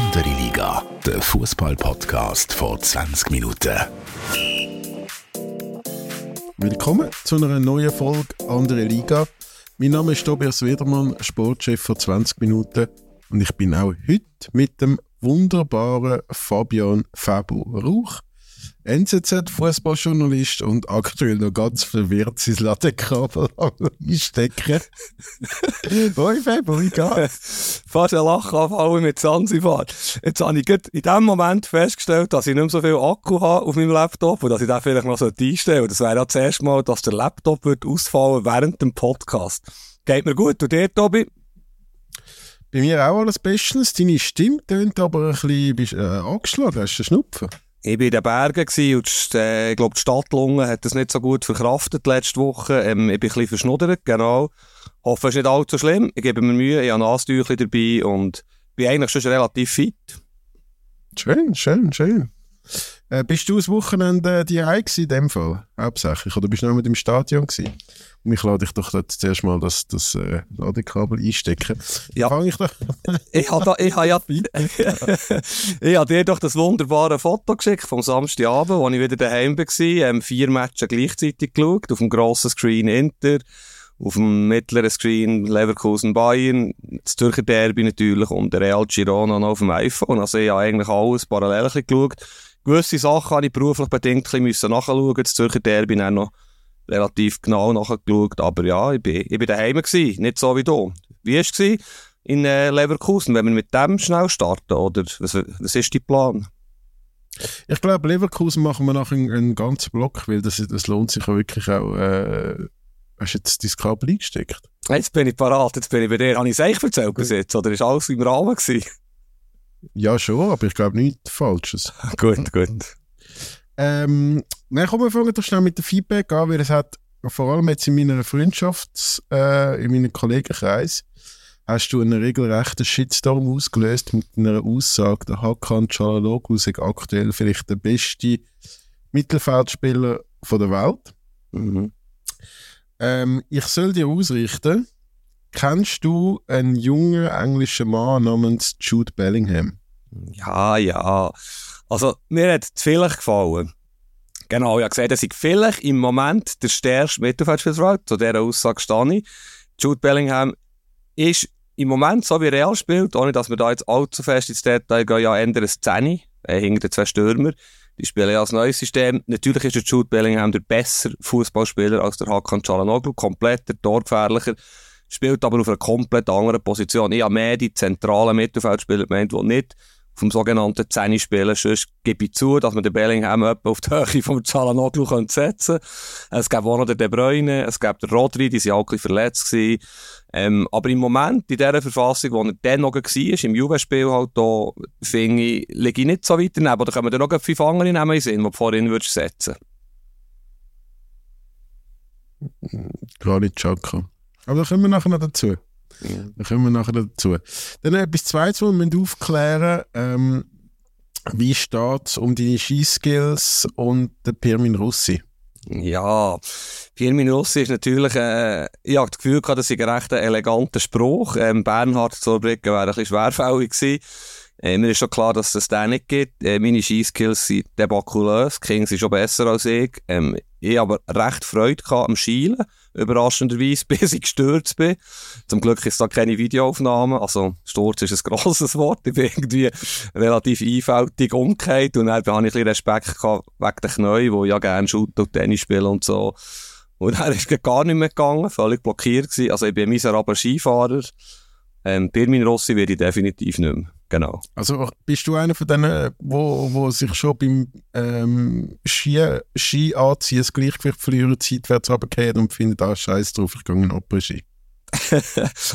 Andere Liga, der Fußball-Podcast vor 20 Minuten. Willkommen zu einer neuen Folge Andere Liga. Mein Name ist Tobias Wedermann, Sportchef vor 20 Minuten und ich bin auch heute mit dem wunderbaren Fabian Fabu Rauch NZZ-Fußballjournalist und aktuell noch ganz verwirrt sein Ladekabel einstecken. Hoi Febo, wie geht's? Fast ein Lachanfall mit Zanzibar. Jetzt habe ich in dem Moment festgestellt, dass ich nicht mehr so viel Akku habe auf meinem Laptop und dass ich den vielleicht noch einstellen sollte. Das wäre ja das erste Mal, dass der Laptop wird ausfallen während dem Podcast. Geht mir gut. Und dir, Tobi? Bei mir auch alles bestens. Deine Stimme tönt aber ein bisschen bist, äh, angeschlagen. Hast du einen Schnupfen? Ich war in den Bergen und äh, ich glaube, die Stadtlunge hat das nicht so gut verkraftet letzte Woche. Ähm, ich bin ein bisschen verschnuddert, genau. Hoffe, es ist nicht allzu schlimm. Ich gebe mir Mühe, ich habe Nasentücher dabei und bin eigentlich schon relativ fit. Schön, schön, schön. Äh, bist du das Wochenende die in dem Fall? Hauptsächlich. Oder bist du noch mit im Stadion gewesen? Und ich lade dich doch zuerst mal das, das äh, Ladekabel einstecken. Ja. Fange ich doch. ich habe ich ha ja, ich habe dir doch das wunderbare Foto geschickt vom Samstagabend, wo ich wieder daheim war. Ähm, vier Matches gleichzeitig geschaut. Auf dem grossen Screen Inter, auf dem mittleren Screen Leverkusen Bayern, das Zürcher Derby natürlich und der Real Girona noch auf dem iPhone. Also ich habe eigentlich alles parallel geschaut. Gewisse Sachen habe ich beruflich bedingt ein bisschen nachschauen. Das Zürcher Derby dann noch relativ genau nachgeschaut. Aber ja, ich bin, ich bin daheim gewesen, nicht so wie du. Wie war es in äh, Leverkusen, wenn wir mit dem schnell starten? Oder was, was ist dein Plan? Ich glaube, Leverkusen machen wir nachher einen, einen ganzen Block, weil das, das lohnt sich ja wirklich auch. Äh, hast du jetzt dein Kabel eingesteckt? Jetzt bin ich parat, jetzt bin ich bei dir. Habe ich es eigentlich erzählt bis jetzt, oder ist alles im Rahmen gewesen? Ja, schon, aber ich glaube nichts Falsches. gut, gut. Ähm, Nein, komm, wir fangen doch schnell mit dem Feedback an, weil es hat vor allem jetzt in meiner Freundschaft, äh, in meinem Kollegenkreis, hast du einen regelrechten Shitstorm ausgelöst mit einer Aussage, der Hakan Çalhanoğlu ist aktuell vielleicht der beste Mittelfeldspieler von der Welt. Mhm. Ähm, ich soll dir ausrichten, kennst du einen jungen englischen Mann namens Jude Bellingham? Ja, ja. Also, mir hat es vielleicht gefallen. Genau, ich habe gesehen, dass ich vielleicht im Moment der stärkste Mittelfeldspieler. Zu dieser Aussage stehe ich. Jude Bellingham ist im Moment, so wie Real spielt, ohne dass wir da jetzt allzu fest ins Detail gehen, ja ändern eine Szene, äh, hinter den zwei Stürmer. Die spielen ja als neues System. Natürlich ist der Jude Bellingham der bessere Fußballspieler als der Hakan Çalhanoğlu, komplett der torgefährlicher, spielt aber auf einer komplett anderen Position. Ich habe mehr die zentralen Mittelfeldspieler gemeint, die nicht vom sogenannten Zehni spielen. Sonst gebe ich zu, dass man den Bellingham etwa auf die Höhe vom Çalhanoğlu setzen könnte. Es gab auch noch den De Bruyne, es gab den Rodri, die sind auch ein bisschen verletzt gewesen. Ähm, aber im Moment, in dieser Verfassung, wo er dann noch war, im Juve-Spiel halt da, finde ich, liege ich nicht so weit daneben. Oder können wir da noch fünf andere nehmen in Sinn, die du vorhin würdest setzen Gar nicht Chaka. Aber da kommen wir nachher noch dazu. Ja. Da kommen wir nachher dazu. Dann etwas Zweites, was wir aufklären ähm, Wie steht es um deine Skiskills und den Pirmin Russi? Ja, Pirmin Russi ist natürlich, äh, ich habe das Gefühl gehabt, das ist ein recht eleganter Spruch. Ähm, Bernhard Zurbrücken wäre ein bisschen schwerfällig gewesen. Äh, mir ist schon klar, dass es das nicht gibt. Äh, meine Skiskills sind debakulös. King sind schon besser als ich. Ähm, ich aber recht Freude am Schielen, überraschenderweise, bis ich gestürzt bin. Zum Glück ist da keine Videoaufnahme. Also, Sturz ist ein grosses Wort. Ich bin irgendwie relativ einfältig umgekehrt und dann hatte ich ein bisschen Respekt gehabt wegen den Knien, ich ja gerne Shoot und Tennis spiele und so. Und dann ist gar nicht mehr gegangen, völlig blockiert gewesen. Also, ich bin ein miserabler Skifahrer. Ähm, Pirmin Rossi werde ich definitiv nicht mehr. Genau. Also bist du einer von denen, wo, wo sich schon beim ähm, Ski, Ski anziehen, das Gleichgewicht verlieren, seitwärts runtergehen und findet, ah, scheiß drauf, ich gehe in Après-Ski?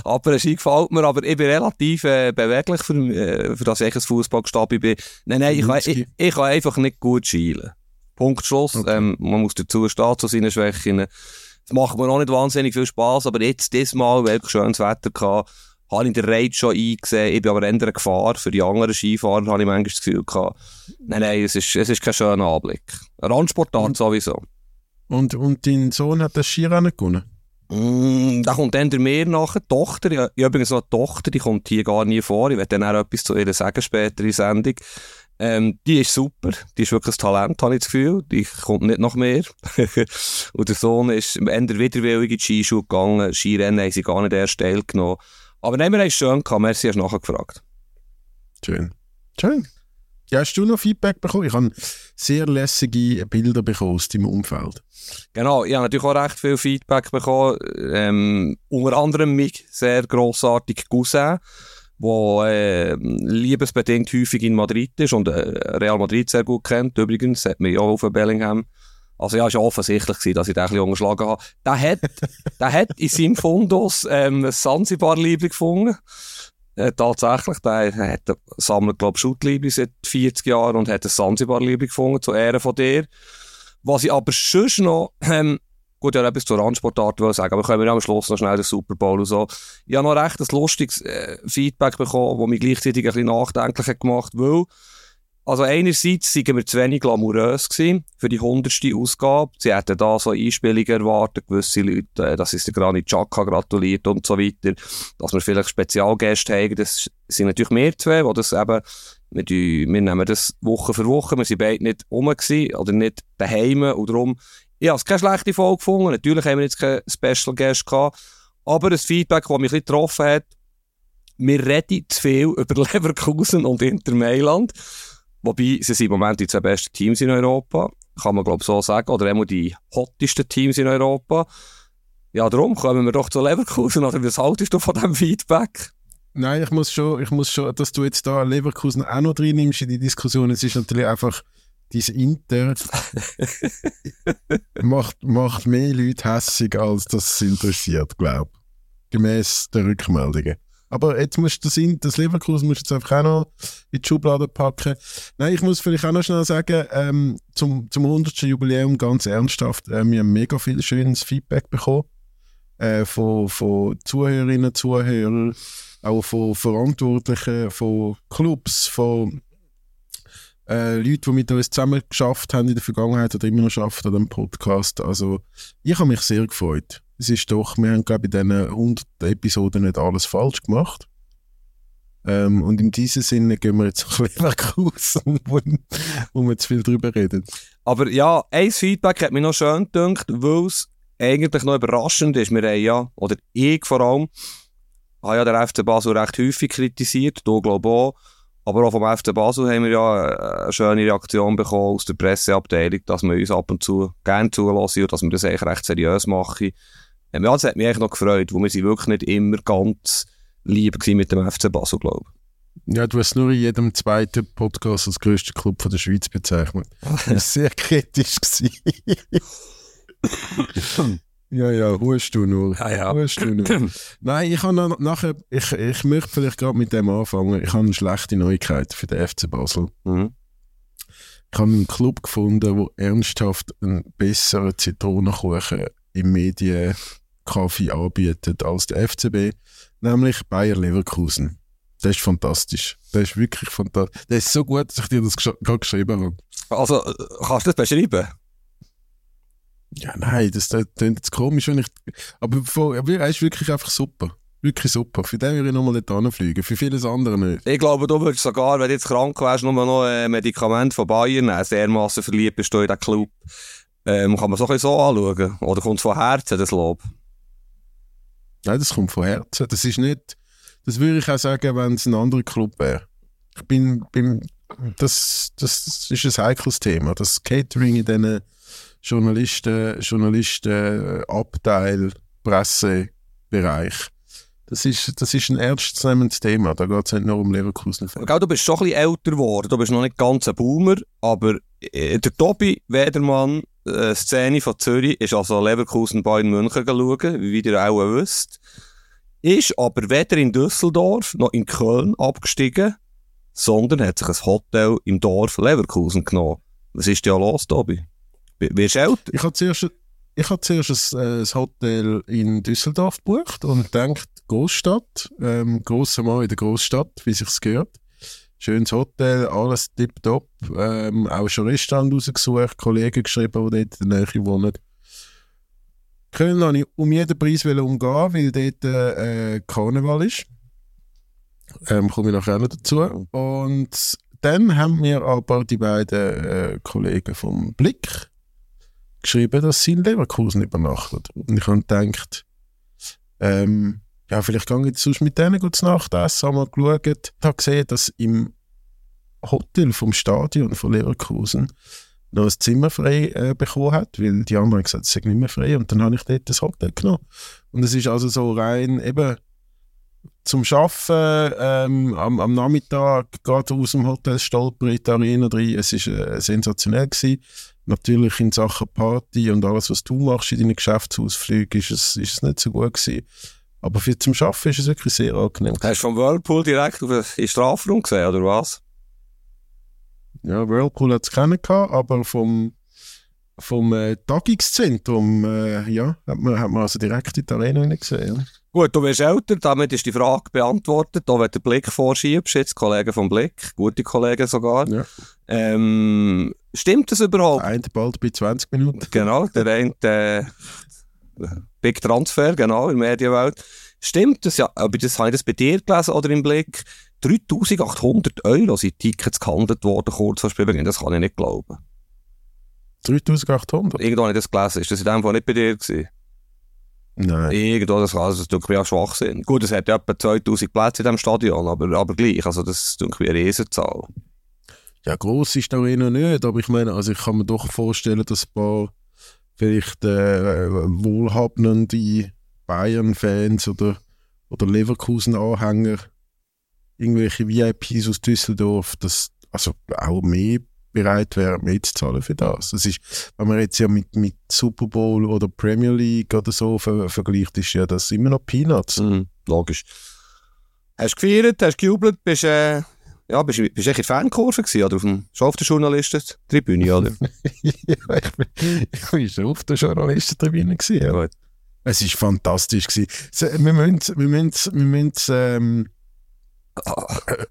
Après-Ski gefällt mir, aber ich bin relativ äh, beweglich, für, äh, für das ich ein Fußballgestabi bin. Nein, nein, ich, kann, ich, ich kann einfach nicht gut schielen. Punkt, Schluss. Okay. Ähm, man muss dazu stehen zu seinen Schwächen. Das macht mir auch nicht wahnsinnig viel Spaß, aber jetzt, diesmal, weil ich schönes Wetter hatte, habe ich den Ride schon eingesehen. Ich bin aber eher eine Gefahr. Für die anderen Skifahrer habe ich manchmal das Gefühl gehabt, nein, nein, es ist, es ist kein schöner Anblick. Ein Randsportart sowieso. Und, und dein Sohn hat das Skirennen gewonnen? Mm, da kommt dann der mehr nachher, die Tochter, ich, ich habe übrigens noch eine Tochter, die kommt hier gar nie vor, ich werde dann auch etwas zu ihr sagen später in der Sendung. Ähm, die ist super, die ist wirklich ein Talent, habe ich das Gefühl, die kommt nicht noch mehr. und der Sohn ist eher widerwillig in die Skischule gegangen, Skirennen haben sie gar nicht erst teilgenommen. Aber nehmen wir es schön gehabt, merci, hast du nachher gefragt. Schön. Schön. Ja, hast du noch Feedback bekommen? Ich habe sehr lässige Bilder bekommen aus deinem Umfeld. Genau, ich habe natürlich auch recht viel Feedback bekommen. Ähm, unter anderem mich sehr grossartig Cousin, der äh, liebesbedingt häufig in Madrid ist und äh, Real Madrid sehr gut kennt. Übrigens, hat mich auch auf Bellingham. Also ja, es war offensichtlich, gewesen, dass ich den ein bisschen unterschlagen habe. Der hat, der hat in seinem Fundus ähm, ein Sansibar-Liebling gefunden. Äh, tatsächlich, der hat sammelt, glaube ich, Schuttliebli seit 40 Jahren und hat ein Sansibar-Liebling gefunden, zu Ehren von dir. Was ich aber sonst noch, ähm, gut, ja, etwas zur Randsportart will sagen, aber können wir am Schluss noch schnell den Super Bowl und so. Ich habe noch recht ein lustiges äh, Feedback bekommen, das mich gleichzeitig ein bisschen nachdenklich hat gemacht, weil also einerseits waren wir zu wenig glamourös für die hundertste Ausgabe. Sie hätten da so Einspielungen erwartet, gewisse Leute, äh, dass es der Granit Xhaka gratuliert und so weiter. Dass wir vielleicht Spezialgäste haben, das sind natürlich mehr zwei, die das eben, wir, wir nehmen das Woche für Woche, wir sind beide nicht rum oder nicht daheim und darum, ich habe es keine schlechte Folge gefunden. Natürlich haben wir jetzt keinen Special Guest gehabt, aber das Feedback, das mich ein getroffen hat, wir reden zu viel über Leverkusen und Inter Mailand. Wobei, sie sind im Moment die zwei besten Teams in Europa. Kann man, glaube ich, so sagen. Oder immer die hottesten Teams in Europa. Ja, darum kommen wir doch zu Leverkusen. Oder was haltest du von diesem Feedback? Nein, ich muss schon, ich muss schon, dass du jetzt da Leverkusen auch noch drin nimmst in die Diskussion. Es ist natürlich einfach, diese Inter macht, macht mehr Leute hässig, als das interessiert, glaube ich. Gemäss der Rückmeldungen. Aber jetzt musst du das, das Leverkusen musst du jetzt einfach auch noch in die Schublade packen. Nein, ich muss vielleicht auch noch schnell sagen, ähm, zum, zum 100. Jubiläum ganz ernsthaft, äh, wir haben mega viel schönes Feedback bekommen äh, von, von Zuhörerinnen, Zuhörern, auch von Verantwortlichen, von Clubs, von äh, Leute, die mit uns zusammen geschafft haben in der Vergangenheit oder immer noch arbeiten an dem Podcast. Also, ich habe mich sehr gefreut es ist doch, wir haben, glaube ich, in diesen 100 Episoden nicht alles falsch gemacht. Ähm, und in diesem Sinne gehen wir jetzt nach Leverkusen, wo, wo wir zu viel drüber reden. Aber ja, ein Feedback hat mich noch schön gedacht, weil es eigentlich noch überraschend ist. Wir haben ja, oder ich vor allem, habe ja der FC Basel recht häufig kritisiert, du glaube auch. Aber auch vom FC Basel haben wir ja äh, eine schöne Reaktion bekommen aus der Presseabteilung, dass wir uns ab und zu gerne zulassen und dass wir das eigentlich recht seriös machen. Ähm, ja, das hat mich eigentlich noch gefreut, weil wir sind wirklich nicht immer ganz lieb mit dem FC Basel, glaube ich. Ja, du hast nur in jedem zweiten Podcast als grössten Club von der Schweiz bezeichnet. Das war sehr kritisch. ja, ja, hust du nur. Ja, ja. Hust du nur. Nein, ich habe nachher, ich, ich möchte vielleicht gerade mit dem anfangen. Ich habe eine schlechte Neuigkeit für den FC Basel. Mhm. Ich habe einen Club gefunden, der ernsthaft einen besseren Zitronenkuchen im Medien Kaffee anbietet als der FCB, nämlich Bayer Leverkusen. Das ist fantastisch. Das ist wirklich fantastisch. Das ist so gut, dass ich dir das gerade geschrieben habe. Also, äh, kannst du das beschreiben? Ja, nein, das, das klingt jetzt komisch, wenn ich. Aber er ist wirklich einfach super. Wirklich super. Für den würde ich nochmal nicht anfliegen. Für vieles andere nicht. Ich glaube, du würdest sogar, wenn du jetzt krank wärst, nur noch ein Medikament von Bayern nehmen. Dermassen verliebt bist du in diesen Club. Ähm, kann man so ein bisschen so anschauen. Oder kommt es von Herzen, das Lob? Nein, das kommt von Herzen. Das ist nicht, das würde ich auch sagen, wenn es ein anderer Club wäre. Ich bin, bin das, das ist ein heikles Thema. Das Catering in diesen Journalisten, Journalisten, Abteil, Pressebereich. Das ist, das ist ein ernstzunehmendes Thema. Da geht es nicht nur um Leverkusen. Gell, du bist schon ein bisschen älter geworden. Du bist noch nicht ganz ein Boomer. Aber äh, der Tobi Wedermann äh, Szene von Zürich ist also Leverkusen Bayern München schauen, wie ihr auch wisst. Ist aber weder in Düsseldorf noch in Köln abgestiegen, sondern hat sich ein Hotel im Dorf Leverkusen genommen. Was ist da los, Tobi? Wirst du? Ich habe zuerst, ich hab zuerst ein, ein Hotel in Düsseldorf gebucht und gedacht, Großstadt, ähm, grosser Mann in der Großstadt, wie sich's gehört. Schönes Hotel, alles tipptopp. Ähm, auch schon Restaurant rausgesucht, Kollegen geschrieben, die dort in der Nähe wohnen. Köln wollte ich um jeden Preis umgehen, weil dort äh, Karneval ist. Ähm, komme ich nachher noch dazu. Und dann haben mir aber die beiden äh, Kollegen vom Blick geschrieben, dass sie in Leverkusen übernachten. Und ich habe gedacht, ähm, ja, vielleicht gehe ich sonst mit denen gut Nacht essen. Habe mal geschaut, habe gesehen, dass im Hotel vom Stadion von Leverkusen noch ein Zimmer frei äh, bekommen hat, weil die anderen gesagt, es sei nicht mehr frei. Und dann habe ich dort das Hotel genommen. Und es ist also so rein eben zum Arbeiten ähm, am, am, Nachmittag gerade aus dem Hotel stolper in die Arena rein. Es war äh, sensationell. Gewesen. Natürlich in Sachen Party und alles, was du machst in deinen Geschäftsausflügen, ist es, ist es nicht so gut gewesen. Aber für zum Arbeiten ist es wirklich sehr angenehm. Hast du vom Whirlpool direkt auf den Strafraum gesehen, oder was? Ja, Whirlpool hat es keinen gehabt, aber vom, vom äh, Tagungszentrum äh, ja, hat, man, hat man also direkt in die Arena gesehen. Ja. Gut, du wirst älter, damit ist die Frage beantwortet. Da wird der Blick vorschiebst, jetzt Kollege vom Blick, gute Kollegen sogar. Ja. Ähm, stimmt das überhaupt? Der eine bald bei 20 Minuten. Genau, der eine äh, Big Transfer, genau, in der Medienwelt. Stimmt das ja, aber das habe ich das bei dir gelesen oder im Blick? 3800 Euro sind Tickets gehandelt worden, kurz vor Spielbeginn, das kann ich nicht glauben. 3800? Irgendwo habe ich das gelesen, ist das in dem Fall nicht bei dir gewesen? Nein. Irgendwo, das, also, das tut mir auch Schwachsinn. Gut, es hat ja etwa 2000 Plätze in diesem Stadion, aber, aber gleich, also das tut mir eine Riesenzahl. Ja, gross ist auch eh noch nicht, aber ich meine, also ich kann mir doch vorstellen, dass ein paar vielleicht äh, wohlhabende Bayern-Fans oder, oder Leverkusen-Anhänger irgendwelche VIPs aus Düsseldorf, das also auch mehr bereit wären, mehr zu zahlen für das. Das ist, wenn man jetzt ja mit, mit Super Bowl oder Premier League oder so ver vergleicht, ist ja das immer noch Peanuts. Mhm, logisch. Hast du gefeiert, hast du gejubelt, bist, äh, ja, bist, bist du in der Fankurve gewesen, oder auf dem, schon auf der Journalistentribüne, oder? ja, ich bin, ich bin schon auf der Journalistentribüne gewesen. Gut. Es war fantastisch gewesen. Wir müssen, wir müssen, wir müssen ähm,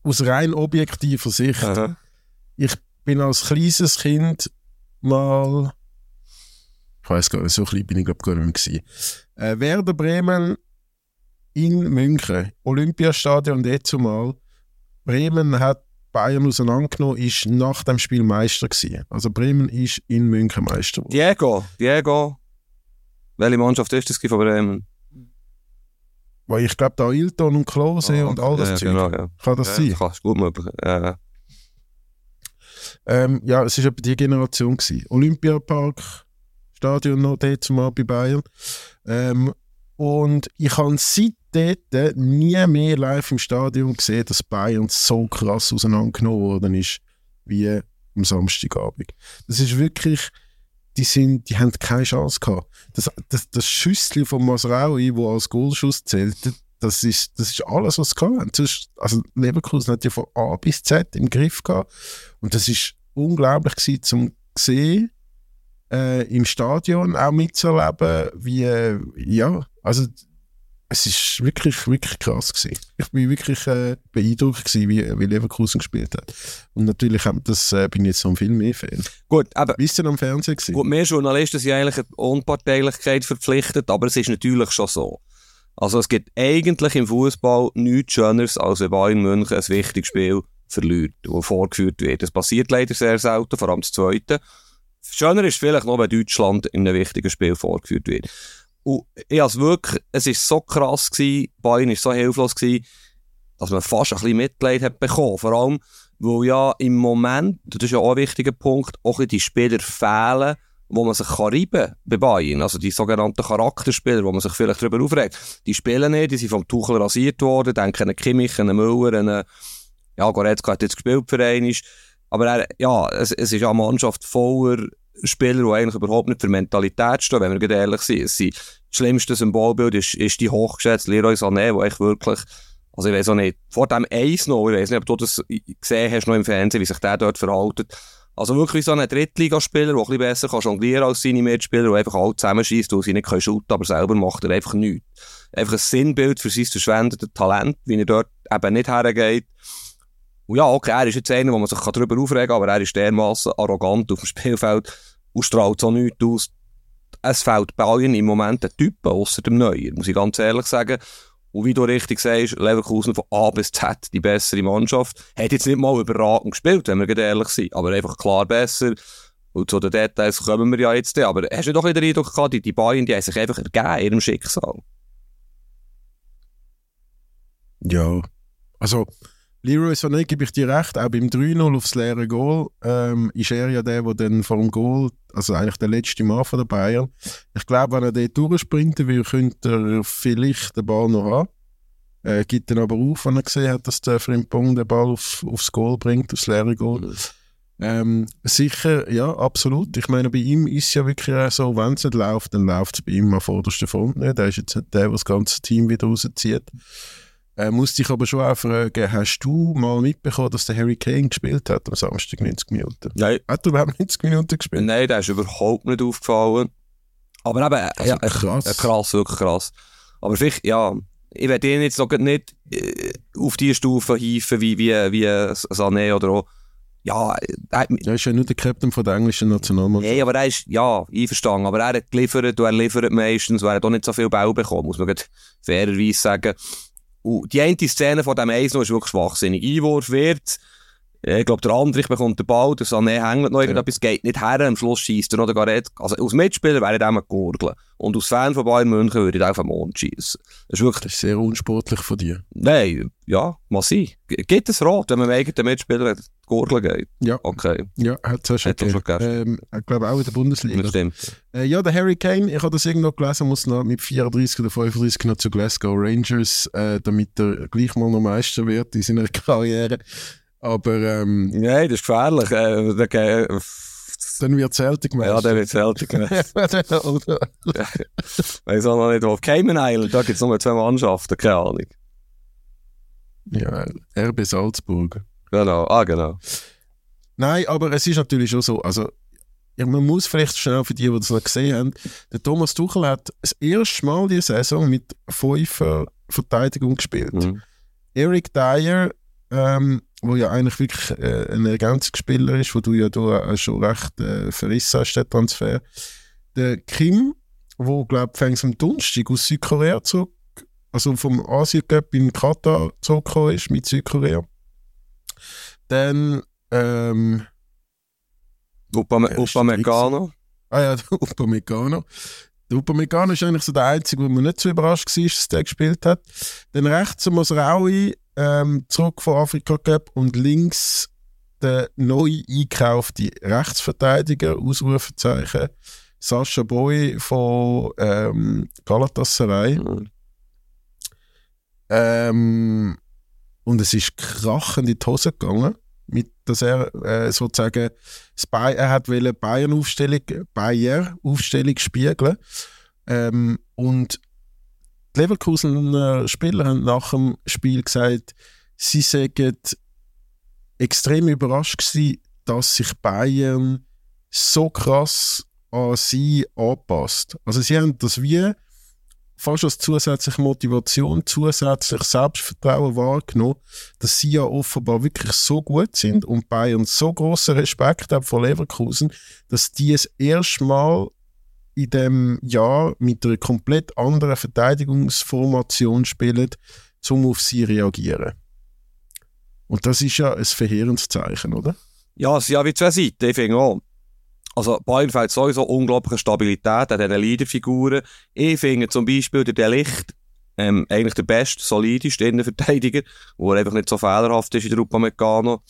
aus rein objektiver Sicht, Aha. ich bin als kleines Kind mal, ich weiß gar nicht, so klein bin ich glaube gar nicht mehr gewesen. Äh, Werder Bremen in München, Olympiastadion dort zumal. Bremen hat Bayern auseinandergenommen, ist nach dem Spiel Meister gewesen. Also Bremen ist in München Meister geworden. Diego, Diego, welche Mannschaft ist das von Bremen? Weil ich glaube, da Ailton und Klose oh, und all das ja, Zeug. Genau, ja. Kann das ja, sein? Kann, gut möglich. Ja. Ähm, ja, es war die Generation. Gewesen. Olympiapark, Stadion noch dort zumal bei Bayern. Ähm, und ich habe seitdem nie mehr live im Stadion gesehen, dass Bayern so krass auseinandergenommen worden ist, wie am Samstagabend. Das ist wirklich, die, sind, die haben keine Chance gehabt. Das, das, das Schüsschen von Masraui, das als Goalschuss zählt, das ist, das ist alles, was sie hatten. Also Leverkusen hat ja von A bis Z im Griff gehabt. Und das ist unglaublich gewesen, zum sehen, äh, im Stadion auch mitzuerleben, wie, äh, ja, also es ist wirklich, wirklich krass gewesen. Ich bin wirklich äh, beeindruckt gewesen, wie, wie Leverkusen gespielt hat. Und natürlich das, äh, bin ich jetzt so ein viel mehr Fan. Gut, aber... Bist du am Fernsehen gewesen? Gut, mehr Journalisten sind eigentlich eine Unparteilichkeit verpflichtet, aber es ist natürlich schon so. Also es gibt eigentlich im Fußball nichts Schöneres, als wenn Bayern München ein wichtiges Spiel verliert, das vorgeführt wird. Das passiert leider sehr selten, vor allem das Zweite. Schöner ist vielleicht noch, wenn Deutschland in einem wichtigen Spiel vorgeführt wird. Und ich also wirklich, es war so krass gewesen, Bayern war so hilflos gewesen, dass man fast ein bisschen Mitleid hat bekommen. Vor allem, weil ja im Moment, das ist ja auch ein wichtiger Punkt, auch die Spieler fehlen, wo man sich kann reiben bei Bayern. Also die sogenannten Charakterspieler, wo man sich vielleicht darüber aufregt. Die spielen nicht, die sind vom Tuchel rasiert worden, denken an Kimmich, an Müller, an ja, Goretzka hat jetzt gespielt für einen. Aber er, ja, es, es ist eine Mannschaft voller Spieler, die eigentlich überhaupt nicht für Mentalität stehen, wenn wir ehrlich sind. Das schlimmste Symbolbild ist, ist die hochgeschätzte Leroy Sané, wo ich wirklich, also ich weiß auch nicht, vor dem Eis noch, ich weiß nicht, ob du das gesehen hast noch im Fernsehen, wie sich der dort verhaltet. Also wirklich so ein Drittligaspieler, der ein bisschen besser kann jonglieren als seine Mitspieler, der einfach alle zusammenschießt, weil sie nicht können shooten, aber selber macht er einfach nichts. Einfach ein Sinnbild für sein verschwendetes Talent, wie er dort eben nicht hergeht. Und ja, okay, er ist jetzt einer, wo man sich darüber aufregen kann, aber er ist dermaßen arrogant auf dem Spielfeld und strahlt so nichts aus. es fehlt Bayern im Moment ein Typ, außer dem Neuer, muss ich ganz ehrlich sagen. Und wie du richtig sagst, Leverkusen von A bis Z die bessere Mannschaft. Hat jetzt nicht mal überragend gespielt, wenn wir ehrlich sind, aber einfach klar besser. Und zu den Details kommen wir ja jetzt. Aber hast du doch wieder den Eindruck gehabt, die, die Bayern, die haben sich einfach ergeben, ihrem Schicksal? Ja, also Leroy Sané gebe ich dir recht, auch beim 3-0 aufs leere Goal ähm, ist er ja der, der dann vor dem Goal, also eigentlich der letzte Mann von der Bayern, ich glaube, wenn er dort durchsprinten will, könnte er vielleicht den Ball noch haben. Äh, gibt dann aber auf, wenn er gesehen hat, dass der Frimpong den Ball auf, aufs Goal bringt, aufs leere Goal. Ähm, sicher, ja, absolut. Ich meine, bei ihm ist es ja wirklich auch so, wenn es nicht läuft, dann läuft es bei ihm an vorderster Front nicht. Er ist jetzt nicht der, der das ganze Team wieder rauszieht. Äh, musste ich aber schon auch fragen, hast du mal mitbekommen, dass der Harry Kane gespielt hat am Samstag 90 Minuten? Nein. Hat er überhaupt 90 Minuten gespielt? Nein, der ist überhaupt nicht aufgefallen. Aber eben, Also ja, krass. Äh, krass, wirklich krass. Aber vielleicht, ja, ich werde ihn jetzt noch nicht äh, auf die Stufe hieven wie, wie, wie Sané oder auch, ja, äh, er, Er ist ja nur der Captain von der englischen Nationalmannschaft. nee, aber er ist, ja, einverstanden, aber er hat geliefert und er liefert meistens, und er hat auch nicht so viel Ball bekommen, muss man fairerweise sagen. Und die eine Szene von dem 1 ist wirklich schwachsinnig. Einwurf wird, äh, ich glaube, der Andrich bekommt den Ball, der Sané hängt noch irgendetwas, geht nicht her, am Schluss schießt er noch der Gareth. Also, als Mitspieler wäre ich dem gurgeln. Und als Fan von Bayern München würde ich auf den Mond schießen. Das ist wirklich, Das ist sehr unsportlich von dir. nein, ja, mal sein. Gibt es Rot, wenn man dem eigenen Mitspieler gurgeln geht? Ja, Okay, ja hat es schon gegeben. Ähm, ich glaube auch in der Bundesliga. das stimmt. Äh, ja, der Harry Kane, ich habe das irgendwo gelesen, muss noch mit 34 oder 35 noch zu Glasgow Rangers, äh, damit er gleich mal noch Meister wird in seiner Karriere. Aber ähm, Nein, das ist gefährlich. Äh, äh, dann wird Celtic ja, Meister. der wird Celtic. Oder- Weiß auch noch nicht. Auf Cayman Island, da gibt es nur zwei Mannschaften, keine Ahnung. ja, RB Salzburg. Genau, ah, genau. Nein, aber es ist natürlich schon so, also ja, man muss vielleicht schnell für die, die das noch gesehen haben, der Thomas Tuchel hat das erste Mal die Saison mit fünf äh, Verteidigung gespielt. Mhm. Eric Dyer, ähm, wo ja eigentlich wirklich äh, ein Ergänzungsspieler ist, wo du ja da äh, schon recht äh, verrissen hast, den Transfer. Der Kim, wo glaube ich am Donnerstag aus Südkorea zurück, also vom Asien Cup in Katar zurückgekommen ist mit Südkorea. Dann ähm, Upamecano. Ah ja, Upamecano. Der Upamecano ist eigentlich so der Einzige, wo man nicht so überrascht war, dass der gespielt hat. Dann rechts Mosraui, ähm, zurück von Afrika Cup und links der neu eingekaufte Rechtsverteidiger, Ausrufezeichen, Sascha Boy von ähm, Galatasaray. Mhm. Ähm, und es ist krachend in die Hose gegangen, mit, dass er äh, sozusagen Bay er hat wollte Bayern Aufstellung Bayer Aufstellung spiegeln ähm, und die Leverkusener Spieler haben nach dem Spiel gesagt, sie seien extrem überrascht gewesen, dass sich Bayern so krass an sie anpasst. Also sie haben das wie fast als zusätzliche Motivation, zusätzlich Selbstvertrauen wahrgenommen, dass sie ja offenbar wirklich so gut sind und Bayern so großen Respekt haben vor Leverkusen, dass die es erstmal in dem Jahr mit einer komplett anderen Verteidigungsformation spielen, um auf sie zu reagieren. Und das ist ja ein verheerendes Zeichen, oder? Ja, es sind ja wie zwei Seiten, ich finde auch. Also Bayern fällt sowieso unglaubliche Stabilität an diesen Leaderfiguren. Ich finde zum Beispiel der Delicht ähm, eigentlich der beste, solideste Innenverteidiger, wo er einfach nicht so fehlerhaft ist in der Upamecano.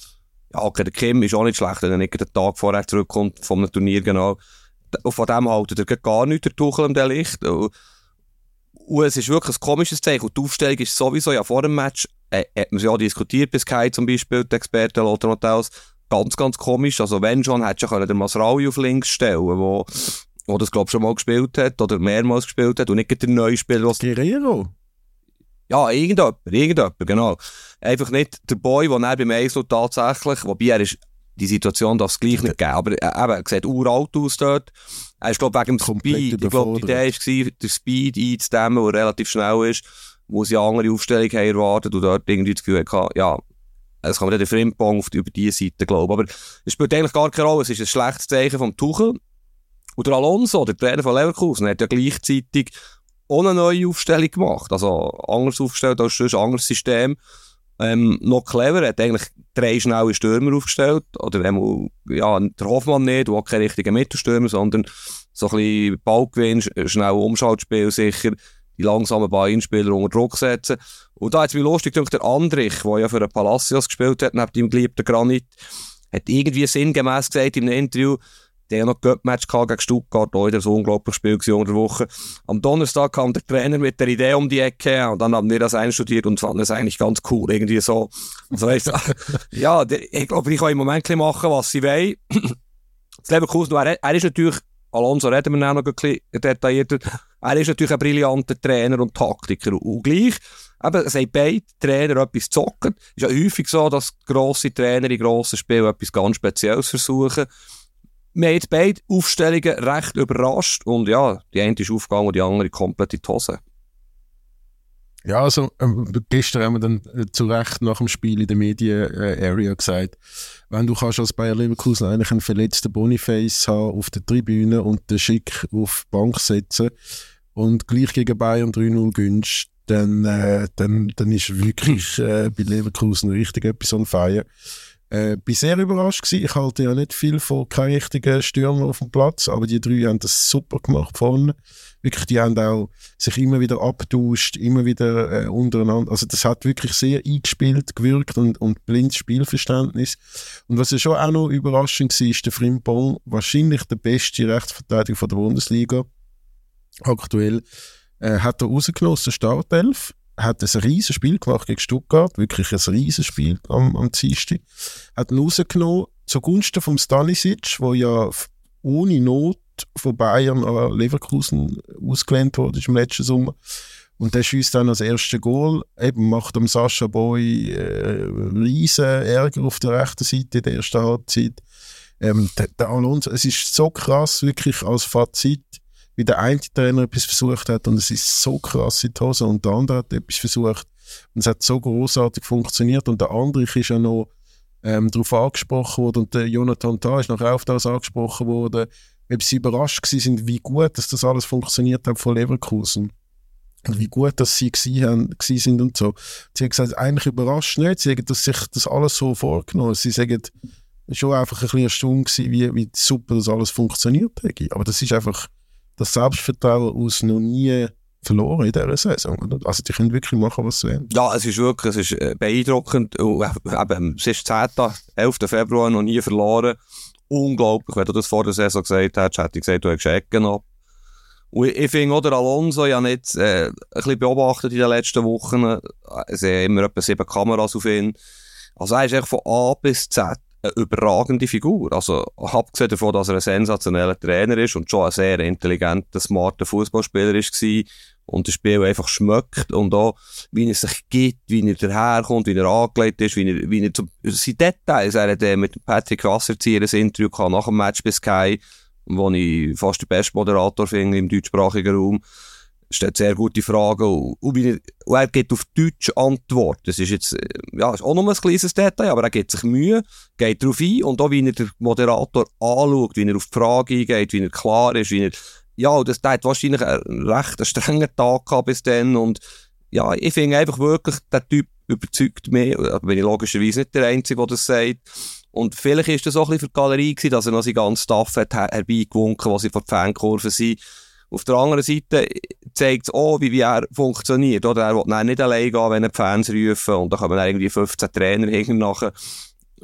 Ja, okay, der Kim ist auch nicht schlecht, wenn er nicht den Tag vorher zurückkommt vom Turnier, genau. Und von dem haltet er gar nichts, der Tuchel am Delicht. Und, es ist wirklich ein komisches Zeichen. Und die Aufstellung ist sowieso, ja vor dem Match, äh, hat man auch diskutiert, bis Kai zum Beispiel, der Experte Lothar Matthäus, ganz, ganz komisch. Also wenn schon, hätte schon den Masraui auf links stellen wo, wo das, glaube schon mal gespielt hat oder mehrmals gespielt hat und nicht der neue Spieler, was Guerrero? ja, irgendjemand, irgendjemand, genau. Einfach nicht der Boy, der dann beim Eislo tatsächlich, wobei er ist, die Situation darf es gleich nicht geben, aber er, eben, er sieht uralt aus dort. Er ist, glaube ich, wegen dem Komplett Speed, ich glaube, die Idee war, den Speed einzudämmen, der relativ schnell ist, wo sie eine andere Aufstellung haben erwartet und dort irgendwie das Gefühl hatte, ja, es kann man den Frimpong über diese Seite glauben. Aber es spielt eigentlich gar keine Rolle, es ist ein schlechtes Zeichen vom Tuchel. Und der Alonso, der Trainer von Leverkusen, hat ja gleichzeitig eine neue Aufstellung gemacht. Also anders aufgestellt als sonst, anderes System. Ähm, noch clever, hat eigentlich drei schnelle Stürmer aufgestellt. Oder einmal, ja, der Hoffmann nicht, der kein richtiger Mittelstürmer, sondern so ein bisschen Ballgewinn, schnell Umschaltspiel sicher, die langsamen Bayern-Spieler unter Druck setzen. Und da hat es mich lustig der Andrich, der ja für den Palacios gespielt hat, neben dem geliebten Granit, hat irgendwie sinngemäß gesagt in einem Interview, der ja noch Cup-Match gegen Stuttgart, auch wieder so ein unglaubliches Spiel unter Woche. Am Donnerstag kam der Trainer mit der Idee um die Ecke und dann haben wir das einstudiert und fanden es eigentlich ganz cool, irgendwie so. Also weißt, ja, ich glaube, ich kann im Moment machen, was sie wollen. Das Leverkusen, er, er ist natürlich, Alonso reden wir noch ein bisschen detaillierter, er ist natürlich ein brillanter Trainer und Taktiker und gleich, eben, es haben beide Trainer etwas zocken. Es ist ja häufig so, dass grosse Trainer in grossen Spielen etwas ganz Spezielles versuchen wir haben jetzt beide Aufstellungen recht überrascht und ja, die eine ist aufgegangen und die andere komplett in die Hose. Ja, also ähm, gestern haben wir dann äh, zu Recht nach dem Spiel in der Medien-Area äh, gesagt, wenn du kannst als Bayer Leverkusen eigentlich einen verletzten Boniface haben auf der Tribüne und den Schick auf die Bank setzen und gleich gegen Bayern 3-0 gönnst, dann, äh, dann, dann ist wirklich äh, bei Leverkusen richtig etwas on fire. Äh, bin sehr überrascht gewesen. Ich halte ja nicht viel von keinen richtigen Stürmer auf dem Platz, aber die drei haben das super gemacht vorne. Wirklich, die haben auch sich immer wieder abgetauscht, immer wieder äh, untereinander. Also das hat wirklich sehr eingespielt gewirkt und, und blindes Spielverständnis. Und was ja schon auch noch überraschend war, ist der Frimpong, wahrscheinlich der beste Rechtsverteidiger von der Bundesliga. Aktuell äh, hat er rausgenommen aus der Startelf hat ein riesiges Spiel gemacht gegen Stuttgart, wirklich ein riesiges Spiel am, am Dienstag. Hat ihn rausgenommen zugunsten vom Stanisic, wo ja ohne Not von Bayern an Leverkusen ausgelehnt wurde im letzten Sommer. Und der schießt dann als erste Goal, eben macht dem Sascha Boy äh, riesen Ärger auf der rechten Seite in der ersten Halbzeit. Ähm, der, der Alonso, es ist so krass, wirklich als Fazit, wie der eine Trainer etwas versucht hat und es ist so krass in die Hose und der andere hat etwas versucht und es hat so großartig funktioniert und der andere ist ja noch ähm, darauf angesprochen worden und der Jonathan Tah ist noch auf das angesprochen worden, ob sie überrascht sind, wie gut dass das alles funktioniert hat von Leverkusen und wie gut dass sie haben, sind und so. Sie haben gesagt, eigentlich überrascht nicht, sie haben das sich das alles so vorgenommen. Sie sagen, schon einfach ein bisschen erstaunt gewesen, wie, wie super das alles funktioniert hat. Aber das ist einfach das Selbstvertrauen aus noch nie verloren in dieser Saison. Also die können wirklich machen, was sie wollen. Ja, es ist wirklich es ist äh, beeindruckend. Eben, es ist 10. 11. Februar noch nie verloren. Unglaublich, wenn du das vor der Saison gesagt hättest, hätte ich gesagt, du hast Ecken ab. Und ich, ich finde auch der Alonso ja nicht äh, ein bisschen beobachtet in den letzten Wochen. Es sind immer etwa sieben Kameras auf ihn. Also er ist echt von A bis Z eine überragende Figur. Also, abgesehen davon, dass er ein sensationeller Trainer ist und schon ein sehr intelligenter, smarter Fußballspieler ist und das Spiel einfach schmeckt und auch, wie er sich gibt, wie er daherkommt, wie er angelegt ist, wie er, wie er zum, seine Details, er hat äh, mit Patrick Wasserzieher ein Interview gehabt nach dem Match bei Sky, wo ich fast der beste Moderator finde im deutschsprachigen Raum stellt sehr gute Fragen und, und, er, gibt auf Deutsch Antwort. Das ist jetzt, äh, ja, ist auch noch ein kleines Detail, aber er gibt sich Mühe, geht darauf ein und auch wie er den Moderator anschaut, wie er auf die Frage eingeht, wie er klar ist, wie er, ja, das, hat wahrscheinlich einen recht strengen Tag gehabt bis dann und ja, ich finde einfach wirklich, der Typ überzeugt mich, aber bin ich logischerweise nicht der Einzige, der das sagt. Und vielleicht ist das auch ein bisschen für die Galerie gewesen, dass er noch seinen ganzen Staff hat herbeigewunken, was sie von der Fankurve sind. Auf der anderen Seite zeigt es auch, wie, wie er funktioniert. Oder? Er will dann nicht allein gehen, wenn er die Fans rufen und da kommen dann irgendwie 15 Trainer nachher.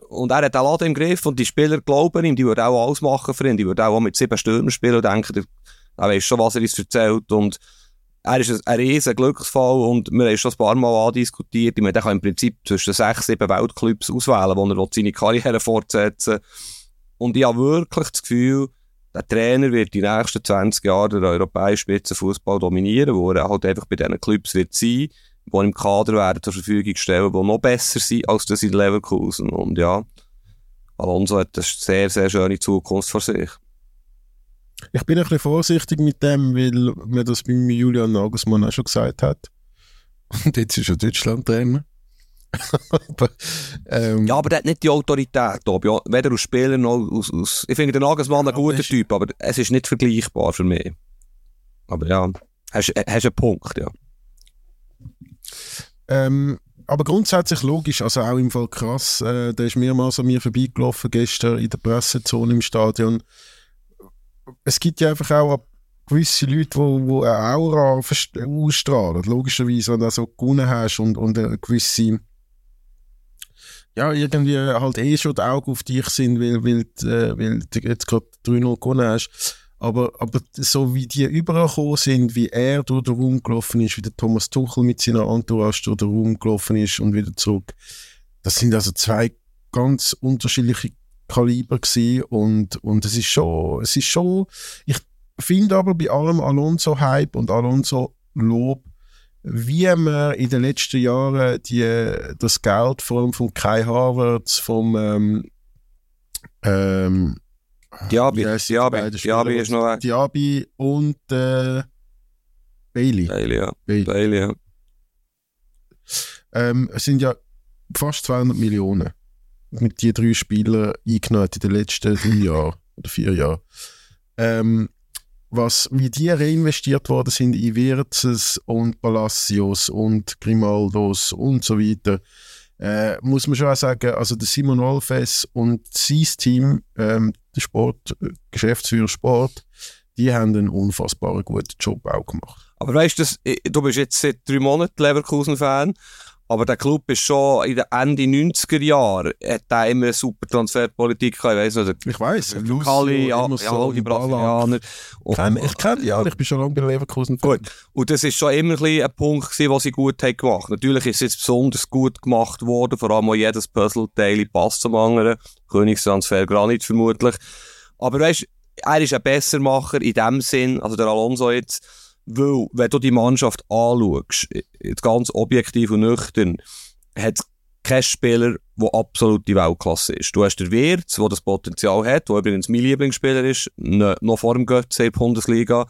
Und er hat den Laden im Griff und die Spieler glauben ihm, die würden auch alles machen für ihn, die würden auch mit sieben Stürmern spielen und denken, er weiß schon, was er uns erzählt und er ist ein, ein riesen Glücksfall und wir haben schon ein paar Mal andiskutiert. Ich meine, der kann im Prinzip zwischen sechs, sieben Weltclubs auswählen, wo er seine Karriere fortsetzen will. Und ich habe wirklich das Gefühl, der Trainer wird die nächsten 20 Jahre den europäischen Spitzenfußball dominieren, wo er halt einfach bei diesen Clubs wird sein, die im Kader werden zur Verfügung stellen, die noch besser sind als das in Leverkusen. Und ja, Alonso hat eine sehr, sehr schöne Zukunft vor sich. Ich bin ein bisschen vorsichtig mit dem, weil mir das bei Julian Nagelsmann auch schon gesagt hat. Und jetzt ist er Deutschland-Trainer. Ähm, Ja, aber der hat nicht die Autorität, Tobi. Ja, Weder als Spieler noch aus... aus ich finde den Nagelsmann ein guter ist- Typ, aber es ist nicht vergleichbar für mich. Aber ja, hast, hast einen Punkt, ja. Ähm, aber grundsätzlich logisch, also auch im Fall krass, äh, der ist mehrmals an mir vorbeigelaufen gestern in der Pressezone im Stadion. Es gibt ja einfach auch gewisse Leute, die wo eine Aura ausstrahlen. Logischerweise, wenn du so gewonnen hast und, und eine gewisse ja, irgendwie halt eh schon die Augen auf dich sind, weil, weil, äh, weil du jetzt gerade 3-0 gewonnen hast. Aber, aber so wie die übergekommen sind, wie er durch den Raum gelaufen ist, wie der Thomas Tuchel mit seiner Entourage durch den Raum gelaufen ist und wieder zurück, das sind also zwei ganz unterschiedliche Kaliber gewesen und, und es ist schon, es ist schon, ich finde aber bei allem Alonso-Hype und Alonso-Lob, wie man in den letzten Jahren die, das Geld vor allem von Kai Havertz, vom ähm, ähm, Diaby, Diaby, Diaby ist noch ein... Diaby und äh, Bailey. Bailey, ja. Bailey. Bailey, ja. Ähm, es sind ja fast 200 Millionen mit die drei Spielern eingenommen in den letzten drei Jahren oder vier Jahren. Ähm, was, wie die reinvestiert worden sind in Wirtzes und Palacios und Grimaldos und so weiter, äh, muss man schon auch sagen, also der Simon Alves und sein Team, ähm, der Sport, äh, Geschäftsführer Sport, die haben einen unfassbar guten Job auch gemacht. Aber weißt du, ich- du bist jetzt seit drei Monaten Leverkusen-Fan, aber der Club ist schon in den Ende 90er Jahren, hat der immer eine super Transferpolitik gehabt. Ich weiss noch, der Ich weiß, Kali, ja, ja, die Brasilianer. Und- ich kenne die alle, ich bin schon lange bei Leverkusen. Gut. Und das ist schon immer ein, ein Punkt gewesen, was sie gut haben gemacht. Natürlich ist es jetzt besonders gut gemacht worden, vor allem auch jedes Puzzleteil passt zum anderen. Königstransfer Granit vermutlich. Aber weißt, er ist ein Bessermacher in dem Sinn, also der Alonso jetzt, weil, wenn du die Mannschaft anschaust, ganz objektiv und nüchtern, hat es keinen Spieler, der absolute Weltklasse ist. Du hast den Wirtz, der das Potenzial hat, der übrigens mein Lieblingsspieler ist, noch vor dem Götze in der Bundesliga,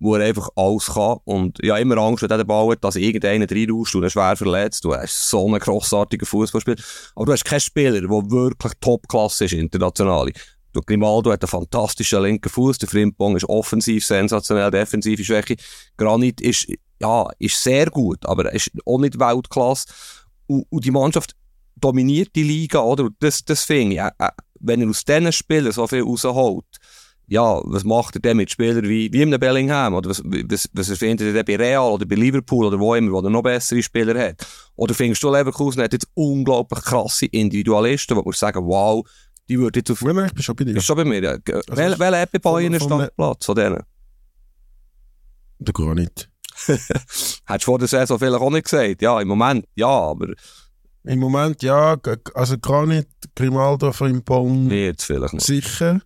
wo er einfach alles kann. Und ja, immer Angst, wenn er den Ball hat, dass irgendeiner reinrauscht und er schwer verletzt. Du hast so einen grossartigen Fußballspieler. Aber du hast keinen Spieler, der wirklich Topklasse ist, international. Du, Grimaldo hat einen fantastischen linken Fuß, der Frimpong ist offensiv sensationell, defensive Schwäche. Granit ist, ja, ist sehr gut, aber er ist auch nicht Weltklasse. Und, und die Mannschaft dominiert die Liga, oder? Und das, das finde ich, äh, äh, wenn er aus diesen Spielern so viel rausholt, ja, was macht er denn mit Spielern wie, wie einem Bellingham? Oder was, was, was findet er denn bei Real oder bei Liverpool oder wo immer, wo er noch bessere Spieler hat? Oder findest du, Leverkusen hat jetzt unglaublich krasse Individualisten, wo du sagen, wow, die würde jetzt auf... Ja, nein, ich bin schon bei dir. Ist schon bei mir. Ja. Also, Wel, welcher Bayern einen von- von- Startplatz von denen? Der Granit. Hättest du vor der Saison vielleicht auch nicht gesagt. Ja, im Moment, ja, aber Im Moment ja, also Granit, Grimaldo, Frimpong, jetzt vielleicht noch. sicher.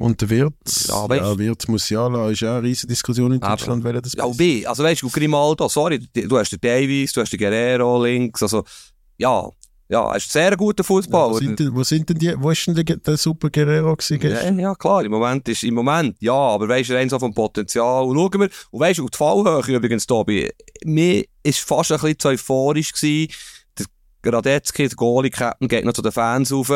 Und der Wirtz, Ja, ja, weißt- Wirtz Musiala ist ja eine riesige Diskussion in Deutschland, wer das Ja, wie? Also weißt du, Grimaldo, sorry, du du hast den Davies, du hast den Guerrero links, also ja, ja, er ist ein sehr guter wo, Fußballer. sind denn, wo sind denn die, wo ist denn der, der Super Guerrero gewesen Ja, ja, klar, im Moment ist, im Moment, ja, aber weißt du, rein so vom Potenzial. Und schauen wir, und weißt du, die Fallhöhe übrigens, Tobi, mir ist fast ein bisschen zu euphorisch gewesen. Der Gradetzky, der Goalie-Captain, geht noch zu den Fans rauf.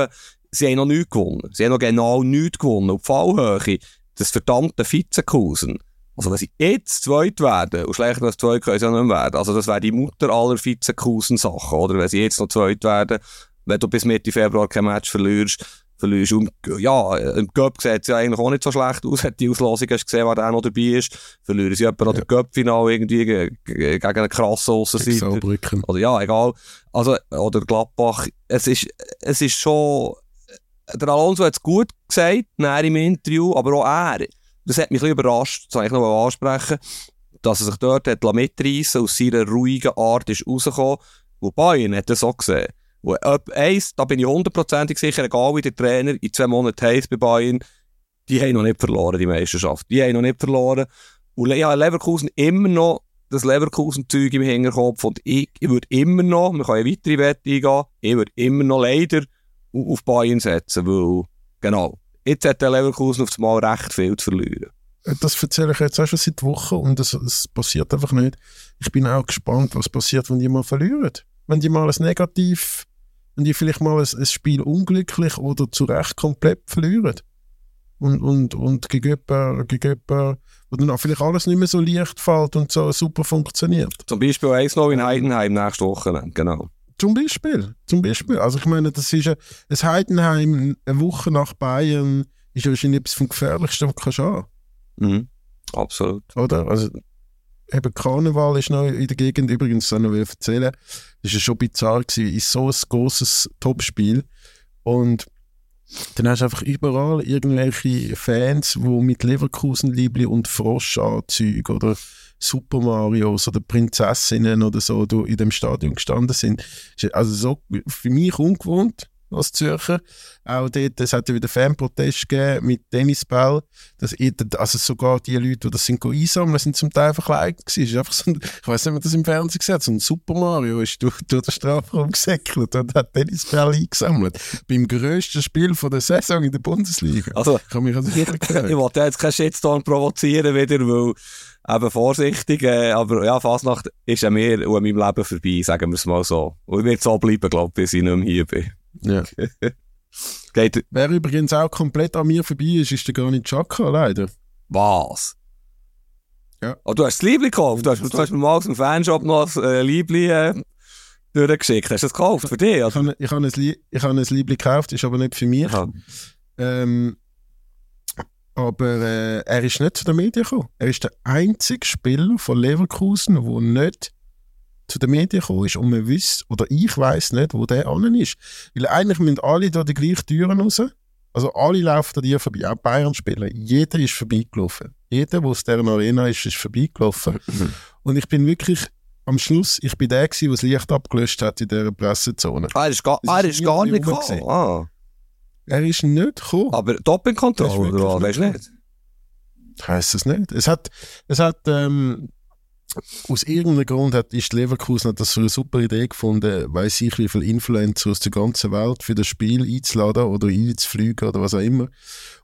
Sie haben noch nichts gewonnen. Sie haben noch genau nichts gewonnen. Und die Fallhöhe, das verdammte Vizekusen. Also, wenn sie jetzt zweit werden, und schlechter als zweit können sie ja nicht mehr werden. Also, das wäre die Mutter aller Vizekusen-Sachen, oder? Wenn sie jetzt noch zweit werden, wenn du bis Mitte Februar kein Match verlierst, verlierst. Und ja, im Cup sieht es ja eigentlich auch nicht so schlecht aus. Hat die Auslosung hast du gesehen, wer da noch dabei ist. Verlieren sie etwa noch den Cup-Final irgendwie ge- ge- gegen einen krassen Aussenseiter. Oder ja, egal. Also, oder Gladbach. Es ist, es ist schon, der Alonso hat es gut gesagt, nachher im Interview, aber auch er. Das hat mich ein bisschen überrascht, das kann ich noch ansprechen, dass er sich dort hat mitreissen aus seiner ruhigen Art ist rausgekommen. Wo Bayern hat das auch gesehen. Wo ab eins, da bin ich hundertprozentig sicher, egal wie der Trainer in zwei Monaten heisst bei Bayern, die haben noch nicht verloren, die Meisterschaft. Die haben noch nicht verloren. Und habe Leverkusen immer noch das Leverkusen-Zeug im Hinterkopf und ich, ich würde immer noch, wir können eine weitere Wette eingehen, ich würde immer noch leider au- auf Bayern setzen, weil, genau, jetzt hat der Leverkusen auf das Mal recht viel zu verlieren. das erzähle ich jetzt auch schon seit Wochen und es, passiert einfach nicht. Ich bin auch gespannt, was passiert, wenn die mal verlieren. Wenn die mal ein Negativ, wenn die vielleicht mal ein, ein Spiel unglücklich oder zu Recht komplett verlieren. Und, und, und gegen jemanden, gegen jemanden, wo dann auch vielleicht alles nicht mehr so leicht fällt und so super funktioniert. Zum Beispiel 1-0 in Heidenheim nächste Woche, genau. Zum Beispiel, zum Beispiel. Also ich meine, das ist ein, ein Heidenheim eine Woche nach Bayern ist wahrscheinlich etwas vom Gefährlichsten, was du kannst haben. Mhm. Absolut. oder? Also, eben Karneval ist noch in der Gegend, übrigens, das noch will erzählen, das war schon bizarr, gewesen, ist so ein großes Topspiel und dann hast du einfach überall irgendwelche Fans, die mit Leverkusen-Liebli und Froschanzügen oder Super Marios oder Prinzessinnen oder so du in dem Stadion gestanden sind. Ist Also so für mich ungewohnt als Zürcher. Auch dort, es hat ja wieder Fanprotest gegeben mit Tennisball. Das, also sogar die Leute, die das sind einsammeln, sind zum Teil verkleidet gewesen. Ist einfach so ein, ich weiß nicht, ob man das im Fernsehen gesehen hat, so ein Super Mario ist durch, durch den Strafraum gesäckelt und hat Tennisball eingesammelt. Beim grössten Spiel von der Saison in der Bundesliga. Also, ich habe mich also ich wollte jetzt keinen Shitstorm provozieren wieder, weil eben vorsichtig, äh, aber ja, Fasnacht ist an mir und an meinem Leben vorbei, sagen wir es mal so. Und ich werde so bleiben, glaube ich, bis ich nicht mehr hier bin. Ja. Geht, Wer übrigens auch komplett an mir vorbei ist, ist der gar nicht Chaka, leider. was? Ja. Oh, du hast das Liebli gekauft. Du hast, du hast mir mal aus dem Fanshop noch das äh, Liebli äh, durchgeschickt. Hast du das gekauft für dich? Ich Oder? habe ich habe ein, Lie- habe ein Liebling gekauft, ist aber nicht für mich. Ja. Ähm, aber äh, er ist nicht zu den Medien gekommen. Er ist der einzige Spieler von Leverkusen, der nicht zu den Medien gekommen ist. Und man wüsste, oder ich weiß nicht, wo der an ist. Weil eigentlich müssen alle da die gleichen Türen raus. Also alle laufen an dir vorbei, auch Bayern-Spieler. Jeder ist vorbeigelaufen. Jeder, der aus dieser Arena ist, ist vorbeigelaufen. Und ich bin wirklich am Schluss, ich bin der gewesen, der das Licht abgelöscht hat in dieser Pressezone. Ah, er ist, gar, ah, er ist gar nicht gekommen. Ah. Er ist nicht gekommen. Aber Doppelkontrolle, oder was? Weißt du nicht nicht? Heißt es nicht. Es hat, es hat ähm, aus irgendeinem Grund hat, ist Leverkusen hat das für eine super Idee gefunden, weiß ich, wie viele Influencer aus der ganzen Welt für das Spiel einzuladen oder einzufliegen oder was auch immer.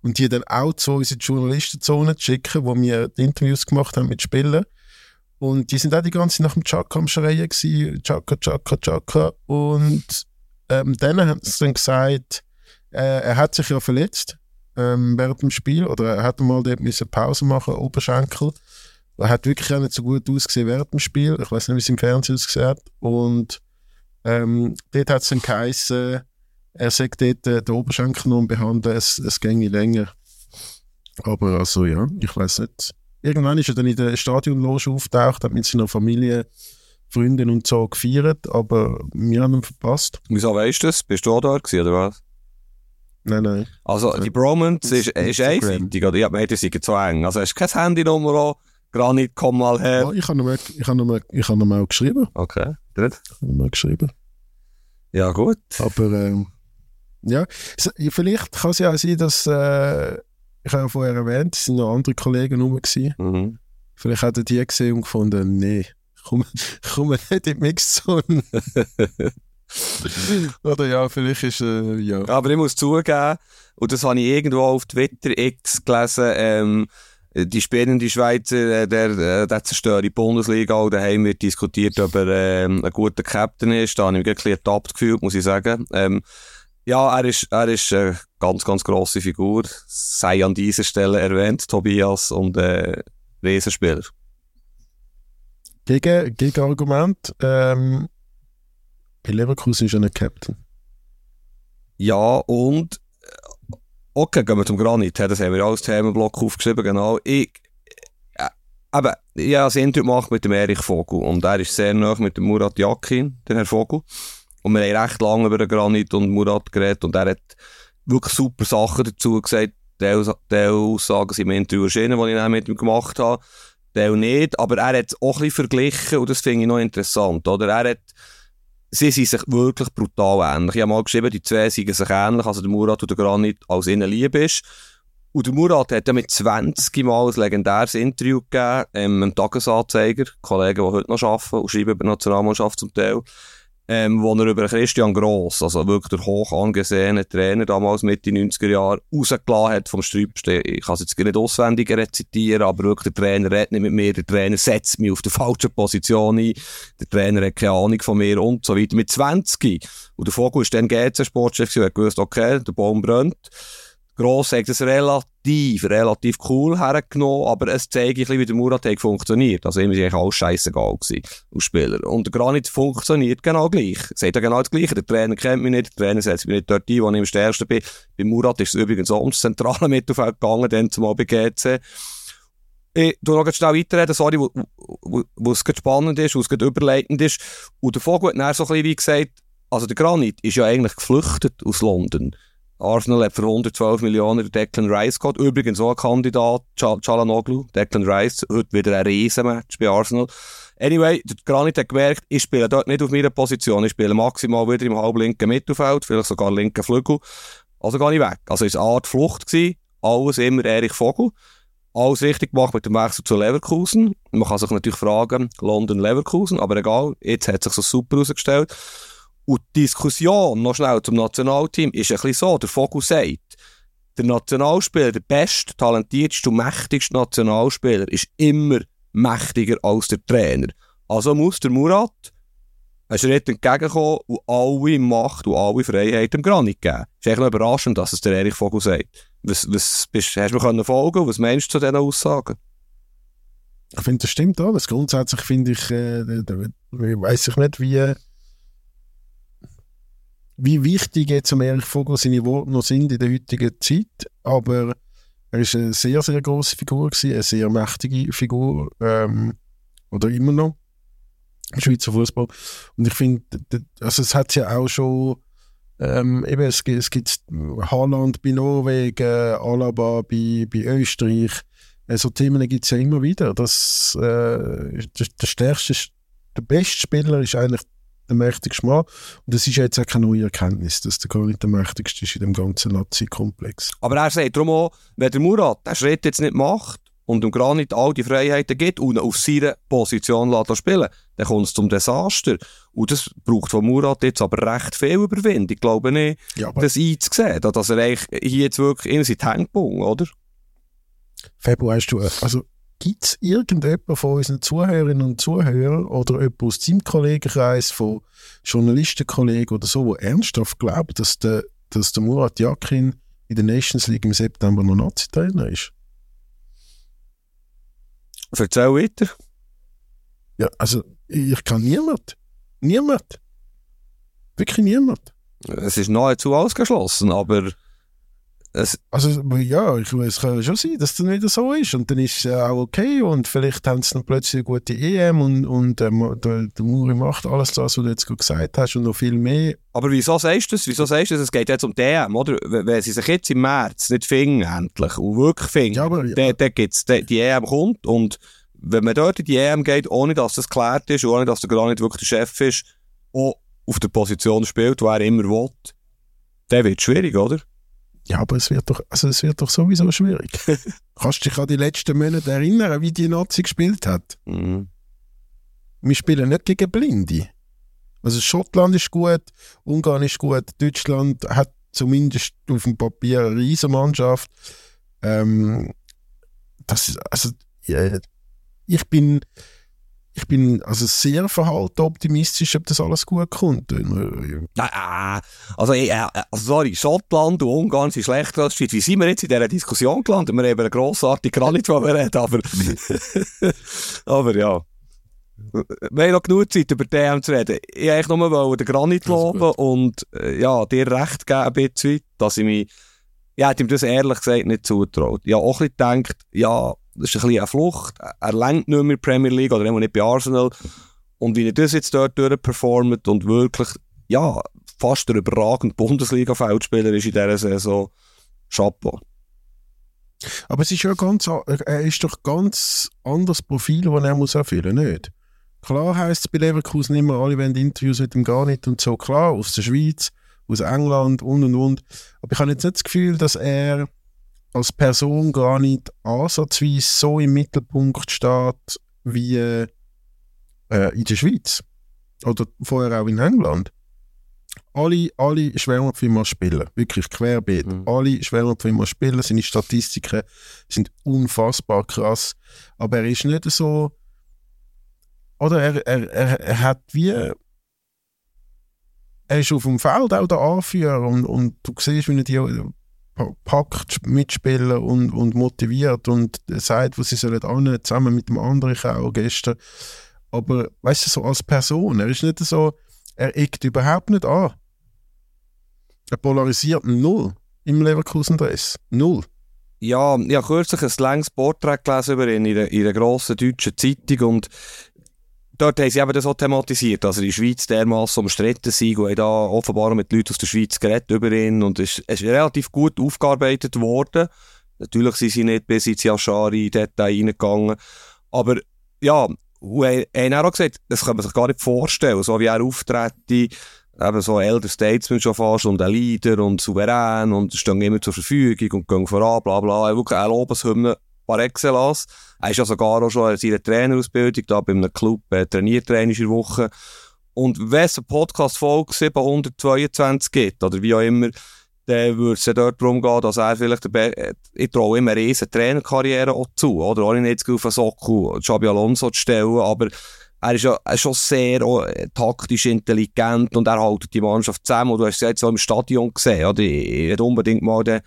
Und die dann auch zu uns in die Journalistenzone zu schicken, wo wir die Interviews gemacht haben mit Spielern. Und die sind auch die ganze Zeit nach dem Chaka am Schreien gewesen, Chaka, Chaka, Chaka. Und ähm, dann haben sie dann gesagt, äh, er hat sich ja verletzt ähm, während dem Spiel oder er hat mal dort müssen Pause machen, Oberschenkel. Er hat wirklich auch nicht so gut ausgesehen während dem Spiel. Ich weiß nicht, wie es im Fernsehen ausgesehen hat. Und ähm, dort hat es dann geheißen, er sagt dort äh, den Oberschenkel noch behandeln, es, es ginge länger. Aber also ja, ich weiß nicht. Irgendwann ist er dann in der Stadionloge auftaucht, hat mit seiner Familie, Freunden und so gefeiert, aber wir haben ihn verpasst. Wieso weißt du das? Bist du auch da gewesen, oder was? Nein, nein. Also, die Bromance ist, ist einseitig, oder? Ich hab gemeint, die sind zu eng. Also, hast du kein Handynummer auch? Granit, komm mal her. Ja, ich habe ihm, ich habe ihm, ich habe ihm auch geschrieben. Okay, gut. Ich habe ihm auch geschrieben. Ja, gut. Aber ähm, ja, vielleicht kann es ja auch sein, dass äh, ich habe ja vorher erwähnt, es sind noch andere Kollegen rum gewesen. Mhm. Vielleicht hat er die gesehen und gefunden, nee, ich komme nicht in die Mixzone. Oder ja, vielleicht ist äh, ja. Aber ich muss zugeben, und das habe ich irgendwo auf Twitter X gelesen, ähm, die spielende Schweizer, äh, der, äh, der zerstört die Bundesliga, auch daheim wird diskutiert, ob er ähm, ein guter Captain ist. Da habe ich mich ein bisschen ertappt gefühlt, muss ich sagen. Ähm, ja, er ist, er ist eine ganz, ganz grosse Figur. Sei an dieser Stelle erwähnt, Tobias und äh, Riesenspieler. Gegen, Gegenargument, ähm, bei Leverkusen ist er nicht Captain. Ja, und äh, okay, gehen wir zum Granit. Das haben wir als Themenblock aufgeschrieben, genau. Ich, äh, aber ich habe das Interview gemacht mit dem Erich Vogel und er ist sehr nah mit dem Murat Yakin, der Herr Vogel. Und wir haben recht lange über den Granit und Murat geredet und er hat wirklich super Sachen dazu gesagt. Teil, Teil Aussagen sind im Interview erschienen, die ich mit ihm gemacht habe. Teil nicht, aber er hat es auch ein bisschen verglichen und das finde ich noch interessant, oder? Er hat sie sind sich wirklich brutal ähnlich. Ich habe mal geschrieben, die zwei sind sich ähnlich, also der Murat und der Granit als ihnen lieb ist. Und der Murat hat ja mit 20 Mal ein legendäres Interview gegeben, ähm, im Tagesanzeiger, Kollegen, die heute noch arbeiten und schreiben über die Nationalmannschaft zum Teil. Ähm, wo er über Christian Gross, also wirklich der hoch angesehene Trainer damals Mitte 90er Jahre, rausgelassen hat vom Sträubsten. Ich kann es jetzt nicht auswendig rezitieren, aber wirklich der Trainer redet nicht mit mir, der Trainer setzt mich auf der falschen Position ein, der Trainer hat keine Ahnung von mir und so weiter. Mit 20. Und der Vogel ist dann GC-Sportchef und hat gewusst, okay, der Baum brennt. Gross hat es relativ, relativ cool hergenommen, aber es zeigt wie der Murat hat funktioniert. Also ihm ist eigentlich alles scheissegal gewesen, als Spieler. Und der Granit funktioniert genau gleich. Sagt ja genau das Gleiche. Der Trainer kennt mich nicht, der Trainer setzt mich nicht dort ein, wo ich am stärksten bin. Bei Murat ist es übrigens auch ums zentrale Mittelfeld gegangen, dann zum GC. Ich tu noch schnell weiterreden, sorry, wo, wo es spannend ist, wo es überleitend ist. Und der Vogel hat dann so ein bisschen wie gesagt, also der Granit ist ja eigentlich geflüchtet aus London. Arsenal hat für 112 Millionen Declan Rice gehabt. Übrigens auch ein Kandidat, Chalanoglu, Declan Rice. Heute wieder ein Riesenmatch bei Arsenal. Anyway, Granit hat gemerkt, ich spiele dort nicht auf meiner Position. Ich spiele maximal wieder im halblinken Mittelfeld, vielleicht sogar linken Flügel. Also gehe ich weg. Also war eine Art Flucht. Gewesen. Alles immer Erich Vogel. Alles richtig gemacht mit dem Wechsel zu Leverkusen. Man kann sich natürlich fragen, London-Leverkusen, aber egal, jetzt hat sich so super herausgestellt. Und die Diskussion, noch schnell zum Nationalteam, ist ein bisschen so, der Vogel sagt, der Nationalspieler, der beste, talentierteste und mächtigste Nationalspieler ist immer mächtiger als der Trainer. Also muss der Murat einen Schritt entgegenkommen und alle Macht und alle Freiheit dem Granit geben. Ist eigentlich noch überraschend, dass es der Erich Vogel sagt. Was, was bist, hast du mir folgen Was meinst du zu diesen Aussagen? Ich finde, das stimmt alles. Grundsätzlich finde ich, äh, weiß ich nicht, wie wie wichtig jetzt um Erich Vogel seine Worte noch sind in der heutigen Zeit, aber er ist eine sehr, sehr große Figur gewesen, eine sehr mächtige Figur, ähm, oder immer noch, im Schweizer Fußball. Und ich finde, also es hat ja auch schon, ähm, eben, es, es gibt Haaland bei Norwegen, Alaba bei, bei Österreich, äh, so Themen gibt es ja immer wieder. Das, äh, der, der stärkste, der beste Spieler ist eigentlich der mächtigste Mann. Und das ist jetzt auch keine neue Erkenntnis, dass der gar nicht der mächtigste ist in dem ganzen Nazi-Komplex. Aber er sagt darum auch, wenn der Murat den Schritt jetzt nicht macht und dem Granit all die Freiheiten gibt und auf seiner Position lässt spielen, dann kommt es zum Desaster. Und das braucht von Murat jetzt aber recht viel Überwindung, ich glaube nicht, ja, das einzusehen, dass er eigentlich hier jetzt wirklich in seinen Hängen oder? Februar hast du, also Gibt es irgendjemanden von unseren Zuhörerinnen und Zuhörern oder jemanden aus deinem Kollegenkreis, von Journalistenkollegen oder so, der ernsthaft glaubt, dass der, dass der Murat Yakin in der Nations League im September noch Nazi-Trainer ist? Erzähl weiter. Ja, also ich kann niemand. Niemand. Wirklich niemand. Es ist nahezu ausgeschlossen, aber es, also, ja, ich, es kann schon sein, dass das wieder so ist. Und dann ist es auch okay. Und vielleicht haben sie dann plötzlich eine gute EM und, und ähm, der, der Muri macht alles das, was du jetzt gesagt hast und noch viel mehr. Aber wieso sagst du das? Wieso sagst du das? Es geht jetzt um die EM, oder? Wenn sie sich jetzt im März nicht finden, endlich, und wirklich finden, ja, aber, ja. dann, dann gibt's, die, die EM kommt. Und wenn man dort in die EM geht, ohne dass das geklärt ist, ohne dass der gar nicht wirklich der Chef ist, auch auf der Position spielt, wo er immer will, dann wird es schwierig, oder? Ja, aber es wird doch, also es wird doch sowieso schwierig. Kannst du dich an die letzten Monate erinnern, wie die Nazi gespielt hat? Mhm. Wir spielen nicht gegen Blinde. Also Schottland ist gut, Ungarn ist gut, Deutschland hat zumindest auf dem Papier eine Riesenmannschaft. Ähm, das also ja, ich bin ich bin also sehr verhalten optimistisch, ob das alles gut kommt. Äh, also, äh, also, sorry, Schottland und Ungarn sind schlechter als die Schweiz. Wie sind wir jetzt in dieser Diskussion gelandet? Wir haben einen grossartigen Granit, den wir reden, aber, aber ja. Wir haben noch genug Zeit, über DM zu reden. Ich wollte nur den Granit loben und äh, ja, dir recht geben ein bisschen, dass ich mich, ich hätte ihm das ehrlich gesagt nicht zutraut. Ich habe auch ein bisschen gedacht, ja, das ist ein bisschen eine Flucht. Er lenkt nicht mehr in der Premier League oder nicht bei Arsenal. Und wie er das jetzt dort durchperformt und wirklich, ja, fast der überragende Bundesliga-Feldspieler ist in dieser Saison, Chapeau. Aber es ist ja ganz, er ist doch ganz anderes Profil, das er muss erfüllen muss, nicht? Klar heisst es bei Leverkusen immer, alle wollen Interviews mit ihm gar nicht und so. Klar, aus der Schweiz, aus England und und und. Aber ich habe jetzt nicht das Gefühl, dass er als Person gar nicht ansatzweise so im Mittelpunkt steht wie äh, in der Schweiz. oder vorher auch in England, alle, alle ihn spielen. Wirklich querbeet. Mhm. Alle ihn spielen. Seine Statistiken sind unfassbar krass. Aber er ist nicht so. Oder er, er, er, er hat wie. Er ist auf dem Feld auch der Anführer und, und du siehst, wie er die packt, mitspielen und, und motiviert und sagt, wo sie sollen an, zusammen mit dem anderen auch gestern. Aber weißt du, so als Person, er ist nicht so, er eckt überhaupt nicht an. Er polarisiert null im Leverkusen-Dress. Null. Ja, ich habe kürzlich ein langes Porträt gelesen über ihn in einer grossen deutschen Zeitung und dort haben sie eben das auch thematisiert, dass er in der Schweiz dermassen umstritten sei und da offenbar mit Leuten aus der Schweiz geredet über ihn und es, es ist relativ gut aufgearbeitet worden. Natürlich sind sie nicht bis ins Yashari-Detail reingegangen, aber ja, und er er hat auch gesagt, das kann man sich gar nicht vorstellen, so wie er auftrete, eben so Elder Statesman schon fast und ein Leader und souverän und stehen immer zur Verfügung und gehen voran, bla bla. Wirklich eine Lobeshymne par excellence. Er ist ja sogar auch schon in seiner Trainerausbildung da bei einem Club äh, trainiert er in Woche. Und wenn es eine Podcast-Folge 722 gibt, oder wie auch immer, dann würde es dort darum gehen, dass er vielleicht, äh, ich traue ihm eine riesen Trainerkarriere auch zu, oder? Auch nicht auf den Sockel Xabi Alonso zu stellen, aber er ist ja schon sehr auch, äh, taktisch intelligent und er hält die Mannschaft zusammen. Und du hast es jetzt so im Stadion gesehen, oder? Ich hätte unbedingt mal den,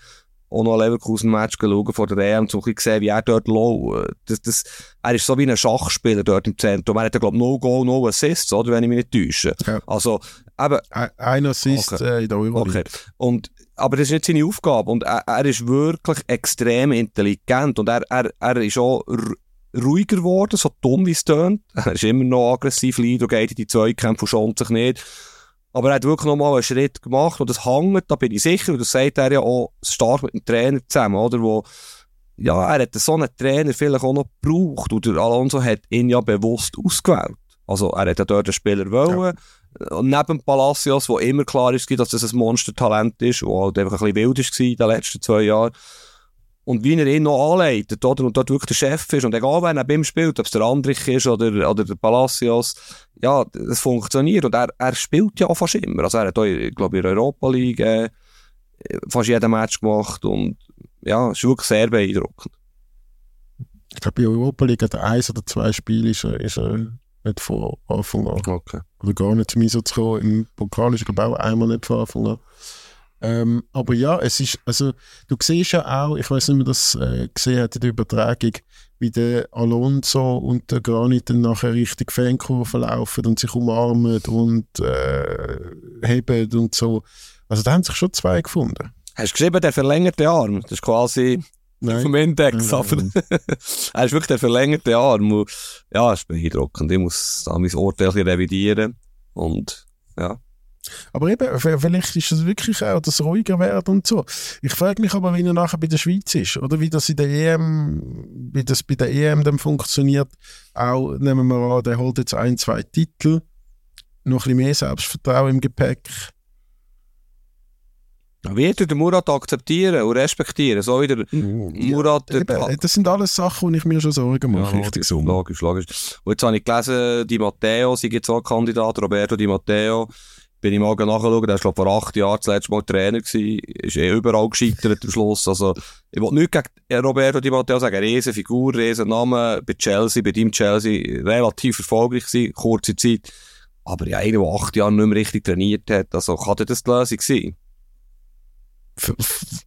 auch noch ein Leverkusen-Match schauen vor der EM, so ein gesehen, wie er dort low, das, das, er ist so wie ein Schachspieler dort im Zentrum. Er hat glaube ich, no Goal, no Assists, oder? Wenn ich mich nicht täusche. Ja. Also, eben, Ein Assist Okay. äh, in der Euroleague. Okay. Und, aber das ist nicht seine Aufgabe. Und er, er ist wirklich extrem intelligent. Und er, er, er ist auch ru- ruhiger geworden, so dumm wie es tönt. Er ist immer noch aggressiv, und geht in die Zweikämpfe und schont sich nicht. Aber er hat wirklich noch mal einen Schritt gemacht und das hängt, da bin ich sicher, und das sagt er ja auch stark mit dem Trainer zusammen, oder? Wo, ja, er hat so einen Trainer vielleicht auch noch gebraucht und der Alonso hat ihn ja bewusst ausgewählt. Also er hat ja dort einen Spieler wollen, und neben Palacios, wo immer klar ist, dass das ein Monstertalent ist, wo halt einfach ein bisschen wild war in den letzten zwei Jahren. Und wie er ihn noch anleitet, oder? Und dort wirklich der Chef ist. Und egal, wer neben ihm spielt, ob es der Andrich ist oder, oder der Palacios, ja, das funktioniert. Und er, er spielt ja auch fast immer. Also er hat auch, ich glaube, in der Europa League äh, fast jeden Match gemacht. Und ja, es ist wirklich sehr beeindruckend. Ich glaube, in der Europa League hat er eins oder zwei Spiele ist er, ist er nicht von Anfang an. Okay. Oder gar nicht zum Einsatz gekommen. Im Pokal ist er, glaube ich, auch einmal nicht von Anfang an. Ähm, aber ja, es ist, also, du siehst ja auch, ich weiß nicht, ob man das äh, gesehen hat in der Übertragung, wie der Alonso und der Granit dann nachher Richtung Fankurve laufen und sich umarmen und äh, heben und so. Also da haben sich schon zwei gefunden. Hast du geschrieben, der verlängerte Arm? Das ist quasi vom Index. Nein, aber nein. er ist wirklich der verlängerte Arm. Und, ja, es ist beeindruckend. Ich muss da mein Urteil revidieren. Und ja. Aber eben, vielleicht ist es wirklich auch das ruhiger werden und so. Ich frage mich aber, wie er nachher bei der Schweiz ist. Oder wie das in der EM, wie das bei der EM dann funktioniert. Auch, nehmen wir an, der holt jetzt ein, zwei Titel. Noch ein bisschen mehr Selbstvertrauen im Gepäck. Wird er den Murat akzeptieren und respektieren? So wie der Murat... der- Eben, das sind alles Sachen, wo ich mir schon Sorgen mache. richtig logisch, so. logisch, logisch. Und jetzt habe ich gelesen, Di Matteo, sie gibt auch Kandidat, Roberto Di Matteo. Bin ich mal nachschauen, der war glaub, vor acht Jahren das letzte Mal Trainer gewesen, ist eh überall gescheitert am Schluss. Also, ich will nicht gegen Roberto Di Matteo sagen, riesen Figur, riesen Name, bei Chelsea, bei ihm Chelsea, relativ erfolgreich gewesen, kurze Zeit. Aber ja, einer, der acht Jahre nicht mehr richtig trainiert hat, also kann das die Lösung sein?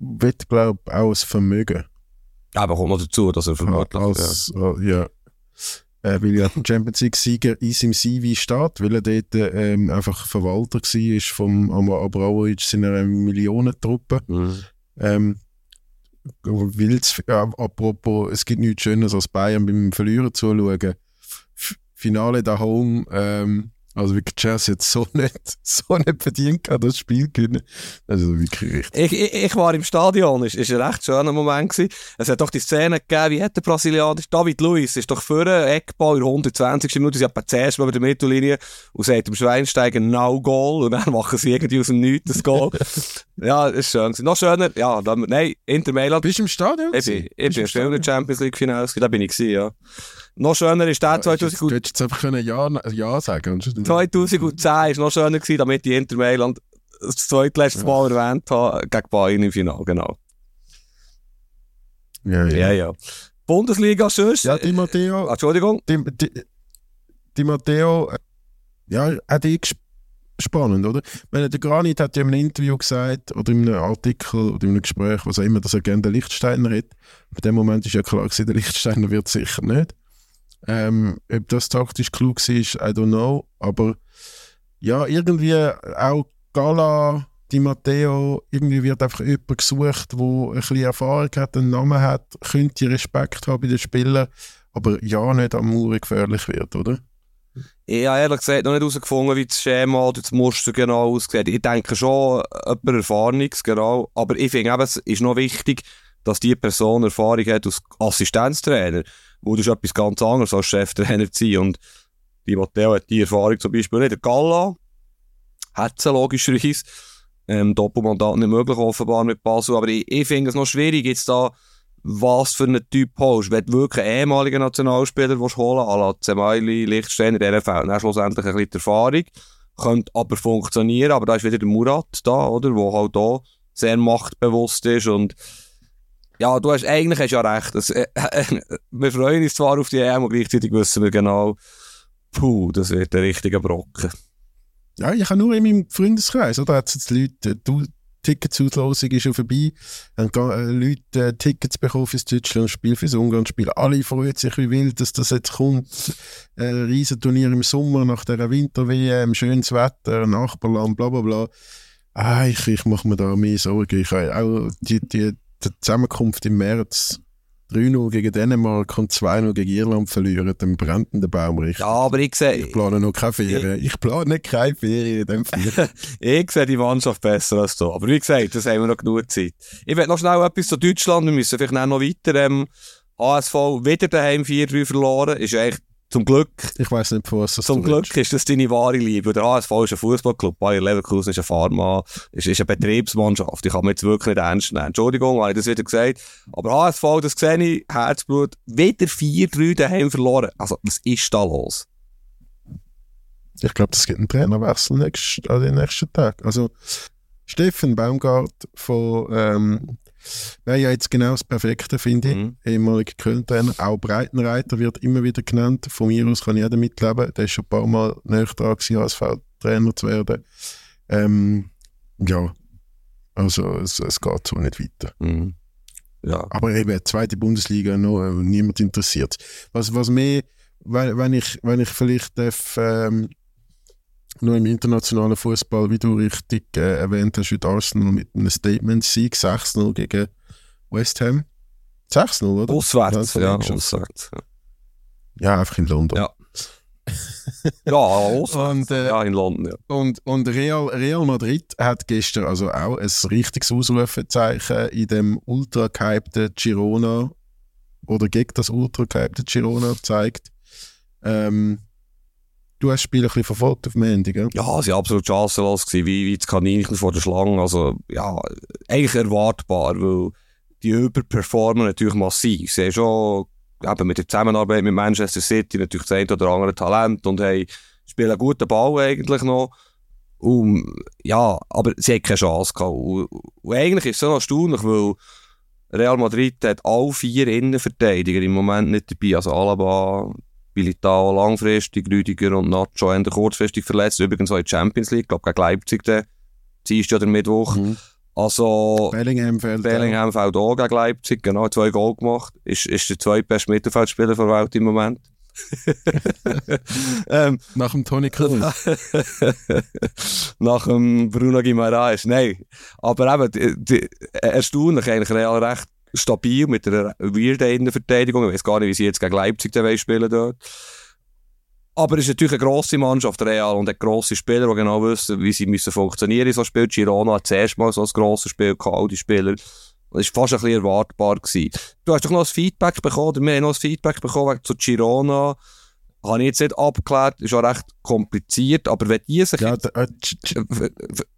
Wird, glaube ich, auch das Vermögen. Aber kommt noch dazu, dass er vermutlich... als, äh, ja. Äh, weil ja der Champions League-Sieger in seinem CV steht, weil er dort ähm, einfach Verwalter war vom Abramovic seiner Millionentruppe. ja. Mhm. Ähm, ja, apropos, es gibt nichts Schöneres als Bayern beim Verlieren zuschauen. F Finale da home, ähm, also wirklich Chelsea hat so nicht, so nicht verdient gehabt, das Spiel gewinnen. Also wirklich richtig. Ich, ich, ich war im Stadion, es war ein recht schöner Moment. Gewesen. Es hat doch die Szene gegeben, wie hat der Brasilianer, David Luiz, ist doch für einen Eckball in der 120. Minute, sie hat zuerst mal über der Mittellinie und sagt dem Schweinsteiger No Goal und dann machen sie irgendwie aus dem Nichts das Goal. ja, das ist schön. gewesen. Noch schöner, ja, dann, nein, Inter Mailand. Bist du im Stadion? Ich bin, ich bin im in der Champions League Finals, da bin ich gewesen, ja. Noch schöner ist der Du 2000, hättest jetzt einfach können ja, ja sagen und 2010 ist noch schöner gewesen, damit die Inter Mailand das zweitletzte Mal erwähnt haben, gegen Bayern im Finale, genau. Ja, Ja, ja. ja. Bundesliga sonst? Ja, Di Matteo, Ah, Entschuldigung. Di, Di, Di Matteo, äh, ja, auch die ges- spannend, oder? Ich meine, der Granit hat ja in einem Interview gesagt, oder in einem Artikel, oder in einem Gespräch, was auch immer, dass er gerne den Lichtsteiner hätte. Bei dem Moment ist ja klar gewesen, der Lichtsteiner wird sicher nicht. Ähm, ob das taktisch klug war, I don't know. Aber ja, irgendwie auch Gala, Di Matteo, irgendwie wird einfach jemand gesucht, der ein bisschen Erfahrung hat, einen Namen hat, könnte Respekt haben bei den Spielern, aber ja nicht am Mauer gefährlich wird, oder? Ich habe ehrlich gesagt noch nicht herausgefunden, wie das Schema oder das Muster genau aussieht. Ich denke schon, jemand Erfahrenes, genau. Aber ich finde eben, es ist noch wichtig, dass die Person Erfahrung hat als Assistenztrainer. Wo das ist etwas ganz anderes als Cheftrainer zu sein. Und die Matteo hat die Erfahrung zum Beispiel nicht. Der Galla hat sie logischerweise. Ähm, Doppelmandat nicht möglich, offenbar mit Basel. Aber ich, ich finde es noch schwierig, jetzt da, was für einen Typ holst. Wenn du wirklich einen ehemaligen Nationalspieler willst holen à la Zemaili, Lichtsteiner, der fehlt dann schlussendlich ein bisschen Erfahrung. Könnte aber funktionieren, aber da ist wieder der Murat da, oder? Wo halt da sehr machtbewusst ist und ja, du hast, eigentlich hast ja recht. Das, äh, wir freuen uns zwar auf die EM, aber gleichzeitig wissen wir genau, puh, das wird ein richtiger Brocken. Ja, ich habe nur in meinem Freundeskreis, oder? Hat jetzt Leute, äh, du, Ticketsauslosung ist schon vorbei, dann gehen äh, Leute äh, Tickets bekommen fürs Deutschland-Spiel, fürs Ungarn-Spiel. Alle freuen sich wie wild, dass das jetzt kommt. Äh, Riesenturnier im Sommer nach der Winter-WM, schönes Wetter, Nachbarland, bla bla bla. Ah, ich, ich mache mir da mehr Sorgen. Ich habe auch die, die, die Zusammenkunft im März 3-0 gegen Dänemark und 2-0 gegen Irland verlieren, dann brennt der Baum richtig. Ja, aber ich sehe, Ich plane noch keine Ferien. Ich plane keine Ferien in dem Fall. ich sehe die Mannschaft besser als du. Aber wie gesagt, das haben wir noch genug Zeit. Ich will noch schnell etwas zu Deutschland. Wir müssen vielleicht noch weiter. Ähm, HSV wieder daheim 4-3 verloren. Ist eigentlich zum Glück Ich weiß nicht, von was das Zum Glück ist das deine wahre Liebe. Der HSV ist ein Fußballclub, Bayer Leverkusen ist ein Pharma, ist, ist eine Betriebsmannschaft. Ich kann mir jetzt wirklich nicht ernst nehmen. Entschuldigung, habe ich das wieder gesagt. Aber HSV, das sehe ich, Herzblut, wieder 4-3 daheim verloren. Also, was ist da los? Ich glaube, es gibt einen Trainerwechsel nächst, an den nächsten Tag. Also, Steffen Baumgart von, ähm, wäre ja jetzt genau das Perfekte, finde ich. Mhm. Ehemaliger Köln-Trainer. Auch Breitenreiter wird immer wieder genannt. Von mir aus kann jeder mitleben. Der ist schon ein paar Mal näher dran gewesen, als Trainer zu werden. Ähm, ja, also es, es geht so nicht weiter. Mhm. Ja. Aber eben, zweite Bundesliga, noch, niemand interessiert. Was, was mehr, wenn, wenn, ich, wenn ich vielleicht darf, ähm, nur im internationalen Fußball, wie du richtig äh, erwähnt hast, heute Arsenal mit einem Statement-Sieg 6-0 gegen West Ham. 6-0, oder? Auswärts, Ja, ja, schon. auswärts. Ja, einfach in London. Ja. Ja, auswärts. Und, äh, Ja, in London, ja. Und, und Real, Real Madrid hat gestern also auch ein richtiges Ausrufezeichen in dem ultra gehypten Girona oder gegen das ultra gehypte Girona gezeigt. Ähm, du hast Spiel ein bisschen verfolgt auf dem Handy? Ja, sie waren absolut chancenlos gewesen, wie, wie das Kaninchen vor der Schlange. Also, ja, eigentlich erwartbar, weil die überperformen natürlich massiv. Sie haben schon, eben mit der Zusammenarbeit mit Manchester City natürlich das eine oder andere Talent und haben, spielen einen guten Ball eigentlich noch. Und, ja, aber sie haben keine Chance gehabt. Und, und eigentlich ist es so erstaunlich, weil Real Madrid hat alle vier Innenverteidiger im Moment nicht dabei. Also Alaba, Militao langfristig, Rüdiger und Nacho haben kurzfristig verletzt. Übrigens auch in der Champions League, glaube gegen Leipzig dann. Dienstag oder Mittwoch. Mhm. Also, Bellingham fällt Bellingham fällt auch gegen Leipzig, genau, zwei Goal gemacht. Ist, ist der zweitbeste Mittelfeldspieler der Welt im Moment. ähm, auch. Nach dem Toni Kroos. nach dem Bruno Guimaraes. Nein. Aber eben, die, die, erstaunlich eigentlich Real recht stabil mit einer weirden Innenverteidigung. Ich weiß gar nicht, wie sie jetzt gegen Leipzig spielen dort. Aber es ist natürlich eine grosse Mannschaft, Real, und hat grosse Spieler, die genau wissen, wie sie müssen funktionieren in so Spiel. Girona hat zuerst mal so ein grosses Spiel gehabt, all die Spieler. Das war fast ein bisschen erwartbar. Gewesen. Du hast doch noch ein Feedback bekommen, oder wir haben noch ein Feedback bekommen zu Girona. Habe ich jetzt nicht abgeklärt, ist auch recht kompliziert, aber wenn die sich, ja, der, äh,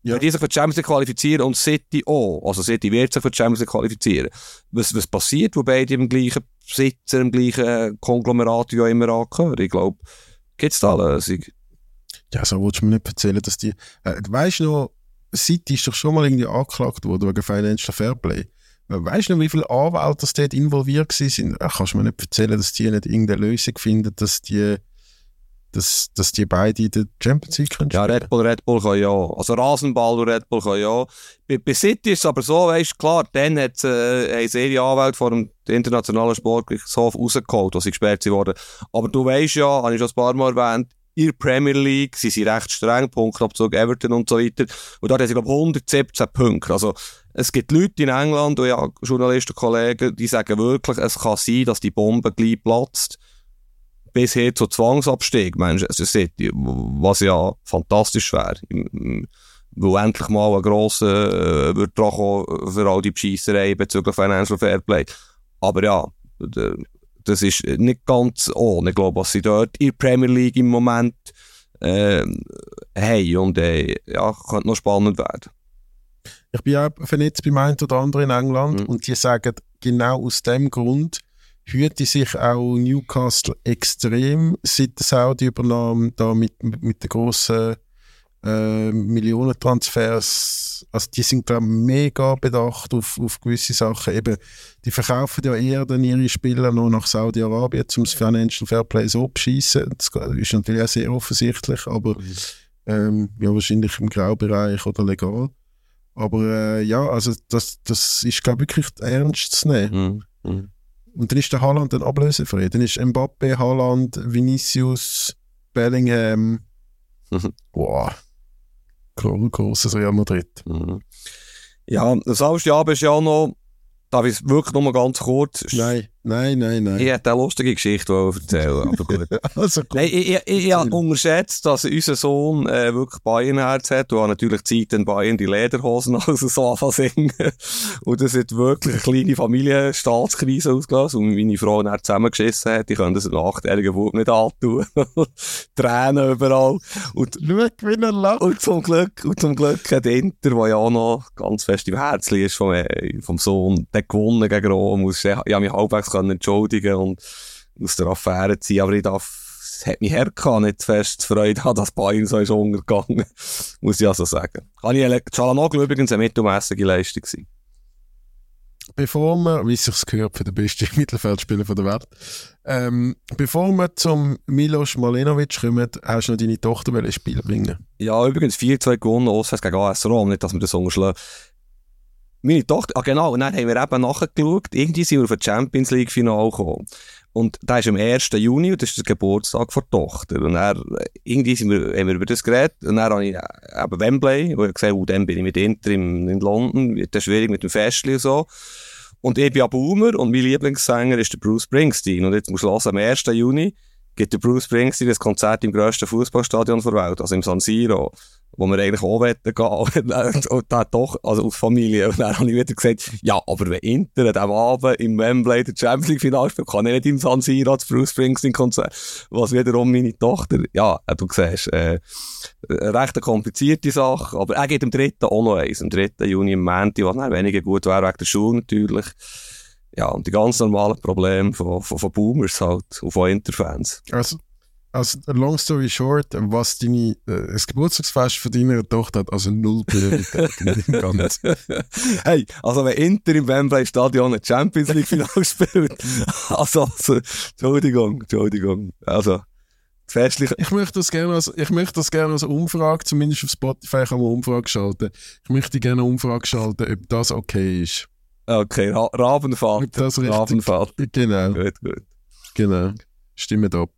Ja. wenn die sich für die Champions League qualifizieren und City auch, also City wird sich für die Champions League qualifizieren, was, was passiert, wo beide im gleichen Besitzer im gleichen Konglomerat auch immer angehören. Ich glaube, gibt es da eine Lösung? Ja, so willst du mir nicht erzählen, dass die. Äh, weißt du noch, City ist doch schon mal irgendwie angeklagt worden wegen Financial Fairplay. Weißt du noch, wie viele Anwälte das dort involviert sind? Äh, kannst du mir nicht erzählen, dass die nicht irgendeine Lösung finden, dass die, dass, dass die beide in der Champions League können Ja, Red Bull, Red Bull kann ja. Also Rasenball und Red Bull kann ja. Bei, bei City ist es aber so, weißt du, klar, dann hat äh, eine Serie Anwälte vor dem internationalen Sportgerichtshof rausgeholt, als sie gesperrt wurden. Aber du weißt ja, habe ich schon ein paar Mal erwähnt, in der Premier League sind sie recht streng, Punktabzug Everton und so weiter. Und dort haben sie, glaube ich, 117 Punkte. Also, es gibt Leute in England, und ja, Journalisten, Kollegen, die sagen wirklich, es kann sein, dass die Bombe gleich platzt. Bis hin zu Zwangsabstieg, es ist, was ja fantastisch wäre. Wo endlich mal ein grosser, äh, wird für all die Bescheissereien bezüglich Financial Fairplay. Aber ja, das ist nicht ganz ohne, glaube, was sie dort in der Premier League im Moment äh, haben. Und äh, ja, könnte noch spannend werden. Ich bin auch vernetzt beim einen oder anderen in England mhm. und die sagen, genau aus dem Grund hüte sich auch Newcastle extrem seit der Saudi-Übernahme da mit, mit den grossen äh, Millionentransfers, also die sind glaube mega bedacht auf, auf gewisse Sachen. Eben, die verkaufen ja eher dann ihre Spieler noch nach Saudi-Arabien, um das Financial Fairplay so abschießen. Das ist natürlich auch sehr offensichtlich, aber mhm. ähm, ja, wahrscheinlich im Graubereich oder legal. Aber äh, ja, also das, das ist glaube ich wirklich ernst zu nehmen. Mhm. Mhm. Und dann ist der Haaland dann ablösefrei. Dann ist Mbappe, Haaland, Vinicius, Bellingham. Mhm. Wow großes Real Madrid. Mhm. Ja, das Jahr bist ja noch, darf ich wirklich noch mal ganz kurz... Nein, nein, nein, nein. Ich hätte eine lustige Geschichte erzählen, aber gut. also gut. Nein, ich, ich, ich habe unterschätzt, dass unser Sohn äh, wirklich Bayern-Herz hat. Du hast natürlich Zeit, in Bayern die Lederhosen also so anfangen singen. Und das hat wirklich eine kleine Familienstaatskrise ausgelöst. Und meine Frau dann zusammengeschissen hat, die können das achtjährigen Wut nicht antun. Tränen überall. Und, Schau, wie er lacht. Und zum Glück, und zum Glück hat Inter, der ja auch noch ganz fest im Herzen ist vom, äh, vom Sohn, der gewonnen gegen Rom. Ich habe mich halbwegs können entschuldigen und aus der Affäre ziehen. Aber ich darf, es hat mich hergehabt, nicht fest Freude haben, dass Bayern so ist untergegangen. Muss ich also sagen. Kann ich, Chalanoglu übrigens eine mittelmäßige Leistung sein. Bevor wir, wie es sich gehört, für den besten Mittelfeldspieler der Welt, ähm, bevor wir zum Milos Malenovic kommen, hast du noch deine Tochter ein Spiel bringen? Ja, übrigens 4-2 gewonnen, auswärts gegen AS Rom, nicht, dass wir das unterschlagen meine Tochter, ah genau, und dann haben wir eben nachgeschaut, irgendwie sind wir auf ein Champions League Final gekommen. Und da ist am 1. Juni, und das ist der Geburtstag von der Tochter. Und dann, irgendwie sind wir, haben wir über das geredet, und dann habe ich äh, eben Wembley, wo ich gesagt habe, oh, dann bin ich mit Inter in, in London, wird das schwierig mit dem Festli und so. Und ich bin ja Boomer, und mein Lieblingssänger ist der Bruce Springsteen. Und jetzt muss ich hören, am 1. Juni gibt der Bruce Springsteen das Konzert im grössten Fußballstadion der Welt, also im San Siro wo wir eigentlich auch gehen. und dann doch, also aus Familie. Und dann habe ich wieder gesagt, ja, aber wenn Inter diesem Abend im Wembley der Champions League Finale spielt, kann ich nicht im San Siro das Bruce Springsteen Konzert. Was wiederum meine Tochter, ja, du siehst, äh, recht komplizierte Sache, aber er geht am 3. auch am 3. Juni im Mänti, was dann weniger gut wäre wegen der Schule natürlich. Ja, und die ganz normalen Probleme von, von, Boomers halt, von Interfans. Also, also, long story short, was deine, äh, das Geburtstagsfest von deiner Tochter hat also null Priorität in dem Ganzen. Hey, also wenn Inter im Wembley Stadion ein Champions League Final spielt, also, also, Entschuldigung, Entschuldigung, also, festlich. Ich möchte das gerne als, ich möchte das gerne als Umfrage, zumindest auf Spotify kann man Umfrage schalten. Ich möchte gerne eine Umfrage schalten, ob das okay ist. Okay, Ra Rabenfahrt. Ob das richtig, Rabenfahrt. Genau. Gut, gut. Genau. Stimmt ab.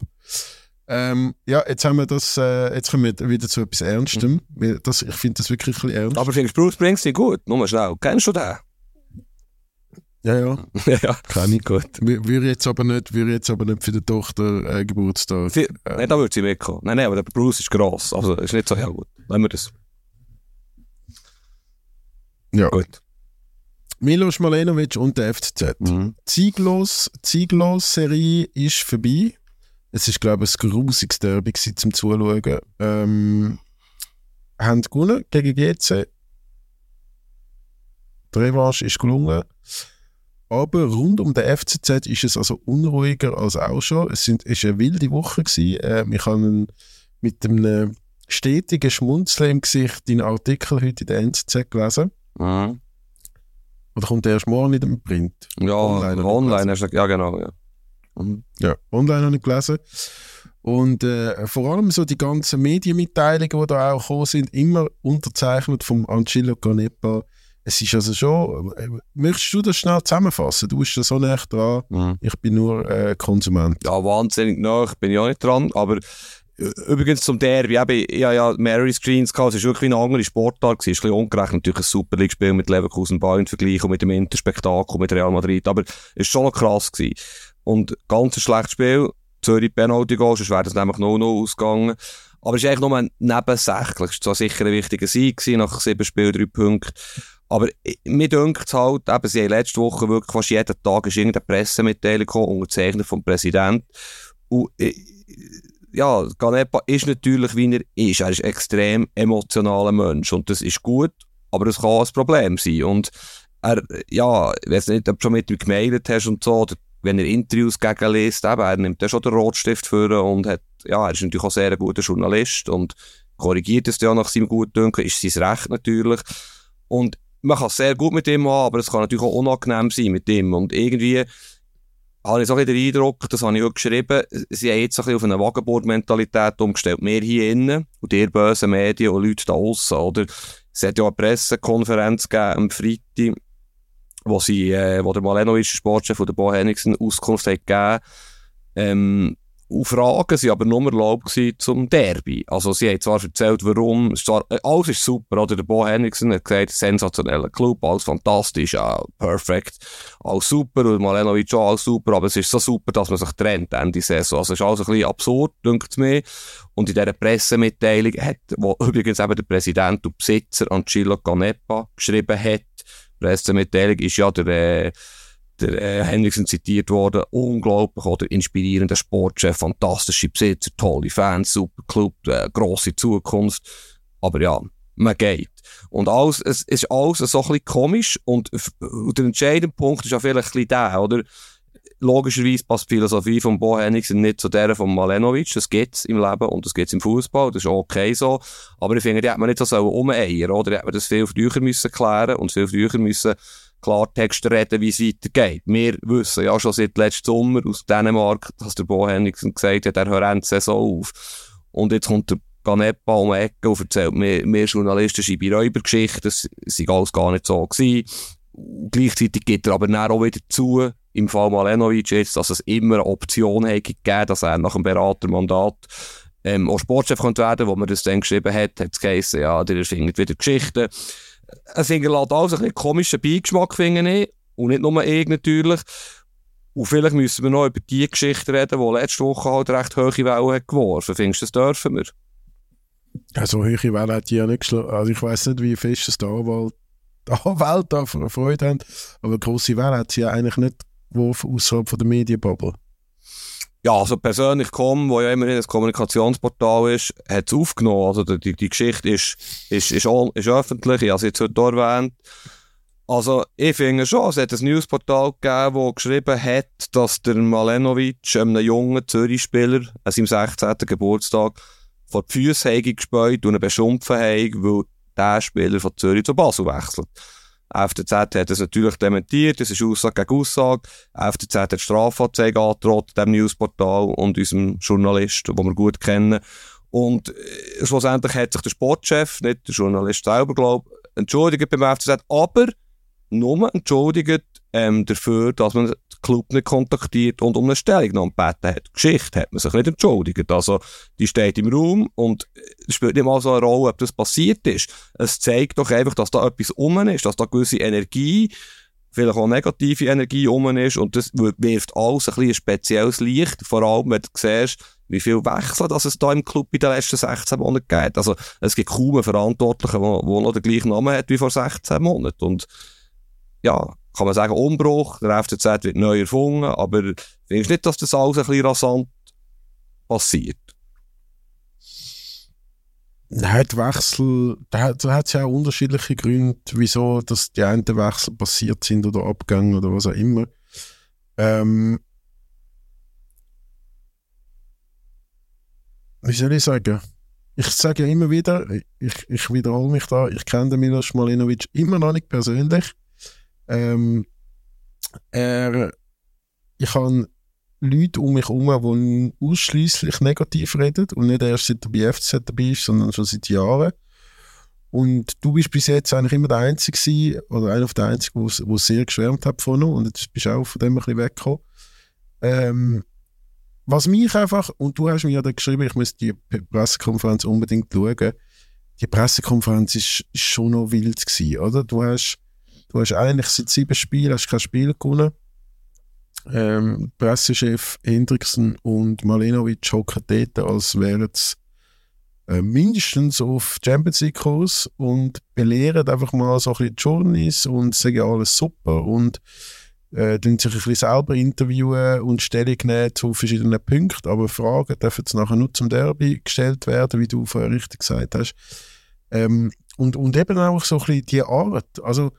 Ähm, ja, jetzt haben wir das, äh, jetzt kommen wir wieder zu etwas Ernstem. Mhm. Das, ich finde das wirklich ein bisschen ernst. Aber findest du Bruce Springsteen gut? Nur mal schnell. Kennst du den? Ja, ja. ja, Kann ich. Gut. Wir jetzt aber nicht, wir jetzt aber nicht für die Tochter äh, Geburtstag. Sie, äh. Nein, da würde sie mitkommen. Nein, nein, aber der Bruce ist gross. Also, ist nicht so ja gut. Lassen wir das. Ja. Gut. Milos Malenovic und der FCZ. Mhm. Zieglos, Zieglos-Serie ist vorbei. Es ist, glaube ich, ein grusiges Derby zum Zuschauen. Ähm, haben gewonnen gegen GC. Die Revanche ist gelungen. aber rund um den FCZ ist es also unruhiger als auch schon. Es sind, ist eine wilde Woche gewesen. Äh, ich habe mit einem stetigen Schmunzeln im Gesicht deinen Artikel heute in der NZZ gelesen. Mhm. Oder kommt der erst morgen in den Print? Ja, Online, online, hast du, ja genau, ja. Mhm. Ja, online habe ich gelesen. Und äh, vor allem so die ganzen Medienmitteilungen, die da auch gekommen sind, immer unterzeichnet vom Angelo Canepa. Es ist also schon, äh, möchtest du das schnell zusammenfassen? Du bist da so nah dran, Mhm. ich bin nur äh, Konsument. Ja, wahnsinnig nach bin ich auch nicht dran, aber übrigens zum Derby, eben, ich habe ja mehrere Screens gehabt, es war wirklich eine andere Sportart, es ist ein bisschen ungerecht, natürlich ein Super League-Spiel mit Leverkusen Bayern vergleichen und mit dem Interspektakel mit Real Madrid, aber es war schon noch krass gewesen. Und ganz ein schlechtes Spiel, Zürich Penalty Goal, sonst wäre das nämlich 0-0 ausgegangen. Aber es ist eigentlich nur nebensächlich. Es war sicher ein wichtiger Sieg nach sieben Spielen, drei Punkte. Aber mir dünkt es halt, eben, sie haben letzte Woche wirklich fast jeden Tag ist irgendeine Pressemitteilung gekommen, unterzeichnet vom Präsidenten. Und, ja, Ganepa ist natürlich, wie er ist. Er ist ein extrem emotionaler Mensch. Und das ist gut, aber es kann ein Problem sein. Und er, ja, ich weiß nicht, ob du schon mit ihm gemailt hast und so, wenn er Interviews gegen liest, eben, er nimmt dann schon den Rotstift für und hat, ja, er ist natürlich auch sehr ein guter Journalist und korrigiert es ja nach seinem Gutdünken, ist sein Recht natürlich. Und man kann es sehr gut mit ihm haben, aber es kann natürlich auch unangenehm sein mit ihm. Und irgendwie habe ich so ein den Eindruck, das habe ich auch geschrieben, sie haben jetzt ein bisschen auf eine Wagenbord-Mentalität umgestellt. Wir hier innen und ihr bösen Medien und Leute da aussen, oder? Es hat ja eine Pressekonferenz gegeben am Freitag, wo sie, äh, wo der Malenovic, Sportchef von der Bo Henningsen, Auskunft hat gegeben. Ähm, und Fragen sind aber nur erlaubt zum Derby. Also sie haben zwar erzählt, warum, zwar, äh, alles ist super, oder? Der Bo Henningsen hat gesagt, sensationeller Club, alles fantastisch, ja, perfekt, alles super, und Malenovic auch alles super, aber es ist so super, dass man sich trennt Ende Saison. Also es ist alles ein bisschen absurd, denkt mir. Und in dieser Pressemitteilung hat, wo übrigens eben der Präsident und Besitzer Angelo Canepa geschrieben hat, Pressemitteilung ist ja der, äh, der äh, Henriksen zitiert worden, unglaublich oder inspirierender Sportchef, fantastische Besitzer, tolle Fans, super Club, äh, grosse Zukunft. Aber ja, man geht. Und alles, es ist alles so ein bisschen komisch und, und der entscheidende Punkt ist ja vielleicht ein bisschen der, oder? Logischerweise passt die Philosophie von Bo Henningsen nicht zu der von Malenovic. Das gibt's im Leben und das gibt's im Fußball. Das ist okay so. Aber ich finde, die hat man nicht so umeiern, oder? Die hat man das viel früher müssen klären und viel früher müssen Klartext reden, wie es weitergeht. Wir wissen ja schon seit letztem Sommer aus Dänemark, dass der Bo Henningsen gesagt hat, er hört die Saison auf. Und jetzt kommt der Ganepa um die Ecke und erzählt mir, wir Journalisten schreiben Räubergeschichten, das sei alles gar nicht so gewesen. Gleichzeitig gibt er aber dann auch wieder zu, im Fall Malenovic jetzt, dass es immer eine Option hätte gegeben, dass er nach dem Beratermandat ähm, auch Sportchef könnte werden, wo man das dann geschrieben hat, hat es geheißen, ja, der findet wieder Geschichten. Es hinterlässt alles ein bisschen komischen Beigeschmack, finde ich. Und nicht nur ich natürlich. Und vielleicht müssen wir noch über die Geschichte reden, die letzte Woche halt recht hohe Wellen hat geworfen. Findest du, das dürfen wir? Also höhere Welle hat die ja nicht geschlagen. Also ich weiß nicht, wie fest es der Anwalt da Freude haben, aber grosse Welle hat sie ja eigentlich nicht geworfen außerhalb von der Medienbubble. Ja, also persönlich Com, wo ja immerhin ein Kommunikationsportal ist, hat es aufgenommen. Also die, die, Geschichte ist, ist, ist, ist öffentlich, ich habe es jetzt heute erwähnt. Also ich finde schon, es hat ein Newsportal gegeben, das geschrieben hat, dass der Malenovic einem jungen Zürich-Spieler an seinem 16. Geburtstag vor die Füße gespäut und ihn beschimpfen habe, weil der Spieler von Zürich zu Basel wechselt. FDZ hat das natürlich dementiert, das ist Aussage gegen Aussage. FDZ hat Strafanzeige angedroht, dem Newsportal und unserem Journalist, den wir gut kennen. Und äh, schlussendlich hat sich der Sportchef, nicht der Journalist selber, glaube entschuldigt beim FCZ, aber nur entschuldigt ähm, dafür, dass man den Club nicht kontaktiert und um eine Stellungnahme gebeten hat. Geschichte hat man sich nicht entschuldigt. Also, die steht im Raum und es spielt nicht mal so eine Rolle, ob das passiert ist. Es zeigt doch einfach, dass da etwas um ist, dass da gewisse Energie, vielleicht auch negative Energie um ist und das wirft alles ein bisschen ein spezielles Licht, vor allem wenn du siehst, wie viel Wechsel dass es da im Club in den letzten 16 Monaten gibt. Also es gibt kaum einen Verantwortlichen, der noch den gleichen Namen hat wie vor 16 Monaten und ja, kann man sagen, Umbruch, der FCZ wird neu erfunden, aber findest du nicht, dass das alles ein bisschen rasant passiert? Nein, der Wechsel, da, da hat es ja auch unterschiedliche Gründe, wieso dass die einen Wechsel passiert sind oder Abgänge oder was auch immer. Ähm, wie soll ich sagen? Ich sage ja immer wieder, ich, ich wiederhole mich da, ich kenne den Milos Malinovic immer noch nicht persönlich. Ähm, er, ich habe Leute um mich herum, die ausschließlich negativ reden und nicht erst seit der BFZ dabei ist, sondern schon seit Jahren. Und du bist bis jetzt eigentlich immer der Einzige gewesen, oder einer der Einzigen, der sehr geschwärmt hat von ihm und jetzt bist du auch von dem ein bisschen weggekommen. Ähm, was mich einfach, und du hast mir ja da geschrieben, ich muss die Pressekonferenz unbedingt schauen, die Pressekonferenz ist schon noch wild gewesen, oder? Du hast, du hast eigentlich seit sieben Spielen hast kein Spiel gewonnen. Ähm, Pressechef Hendrickson und Malenovic hocken dort, als wären es äh, mindestens auf Champions League Kurs und belehren einfach mal so ein bisschen die Journeys und sagen alles super und äh, sich ein bisschen selber interviewen und Stellung nehmen zu verschiedenen Punkten, aber Fragen dürfen jetzt nachher nur zum Derby gestellt werden, wie du vorher richtig gesagt hast. Ähm, und, und eben auch so ein bisschen die Art, also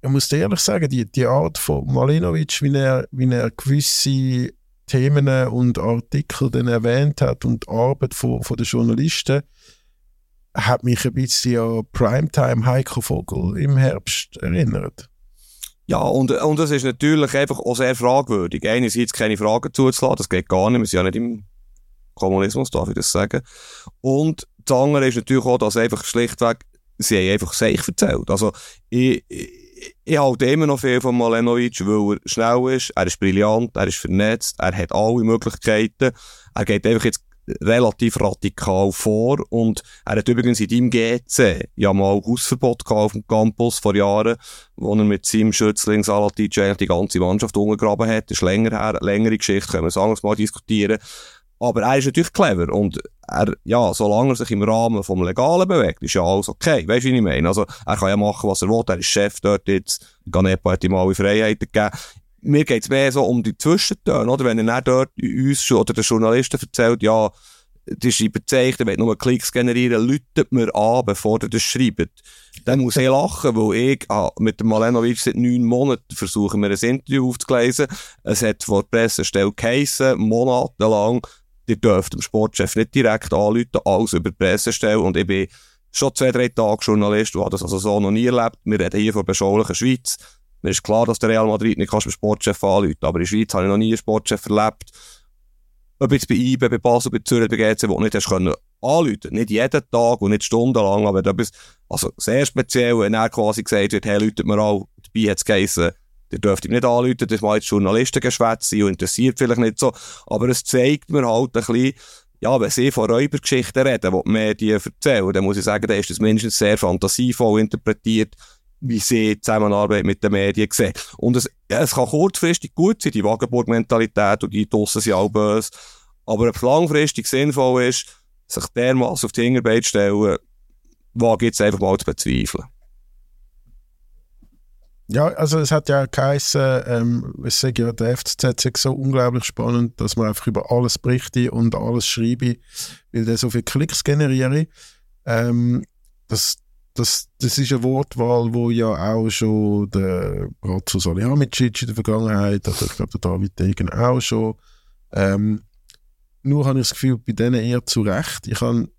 ich muss ehrlich sagen, die, die Art von Malinovic, wie er, wie er gewisse Themen und Artikel dann erwähnt hat und die Arbeit von, von den Journalisten, hat mich ein bisschen an Primetime Heiko Vogel im Herbst erinnert. Ja, und, und das ist natürlich einfach auch sehr fragwürdig. Einerseits keine Fragen zuzulassen, das geht gar nicht, wir sind ja nicht im Kommunismus, darf ich das sagen. Und das andere ist natürlich auch, dass einfach schlichtweg, sie haben einfach sich erzählt. Also, ich, ich halte immer noch viel von Malenovic, weil er schnell ist, er ist brillant, er ist vernetzt, er hat alle Möglichkeiten. Er geht einfach jetzt relativ radikal vor und er hat übrigens in deinem GC ja mal Hausverbot auf dem Campus vor Jahren, wo er mit seinem Schützling Salatic die ganze Mannschaft umgegraben hat. Das ist länger her, längere Geschichte, können wir sagen, mal diskutieren. Aber er ist natürlich clever und er, ja, solange er sich im Rahmen vom Legalen bewegt, ist ja alles okay. Weißt du, wie ich meine? Also, er kann ja machen, was er will. Er ist Chef dort jetzt. Ganepa hat ihm alle Freiheiten gegeben. Mir geht es mehr so um die Zwischentöne, oder? Wenn er dort uns oder den Journalisten erzählt, ja, das ist überzeichnet, wenn nur Klicks generieren, läutet mir an, bevor er das schreibt. Dann muss ich lachen, weil ich ah, mit dem Malenovic seit neun Monaten versuche, mir ein Interview aufzulesen. Es hat vor der Pressestelle geheissen, monatelang, ihr dürft dem Sportchef nicht direkt anrufen, alles über die Pressestelle. Und ich bin schon zwei, drei Tage Journalist und habe das also so noch nie erlebt. Wir reden hier von beschaulichen Schweiz. Mir ist klar, dass der Real Madrid nicht beim Sportchef anrufen aber in der Schweiz habe ich noch nie einen Sportchef erlebt. Ob jetzt bei IBE, bei Basel, bei Zürich, bei GC, wo du nicht hast können anrufen. Nicht jeden Tag und nicht stundenlang, aber etwas, also sehr speziell, wenn er quasi gesagt wird, hey, läutet mir an, dabei hat es Ihr dürft ihm nicht anrufen, das mal jetzt Journalistengeschwätz sein und interessiert vielleicht nicht so. Aber es zeigt mir halt ein bisschen, ja, wenn sie von Räubergeschichten reden, die die Medien erzählen, dann muss ich sagen, dann ist das mindestens sehr fantasievoll interpretiert, wie sie die Zusammenarbeit mit den Medien sehen. Und es, ja, es kann kurzfristig gut sein, die Wagenburg-Mentalität und die Dossen sind auch böse. Aber ob es langfristig sinnvoll ist, sich dermaßen auf die Hinterbeine zu stellen, wage ich jetzt einfach mal zu bezweifeln. Ja, also es hat ja geheißen, ähm, ich sage ja, der FCZ ist so unglaublich spannend, dass man einfach über alles berichte und alles schreibe, weil der so viele Klicks generiere. Ähm, das, das, das ist eine Wortwahl, wo ja auch schon der Brazzo Salihamidzic in der Vergangenheit, oder ich glaube der David Degen auch schon. Ähm, nur habe ich das Gefühl, bei denen eher zu Recht. Ich habe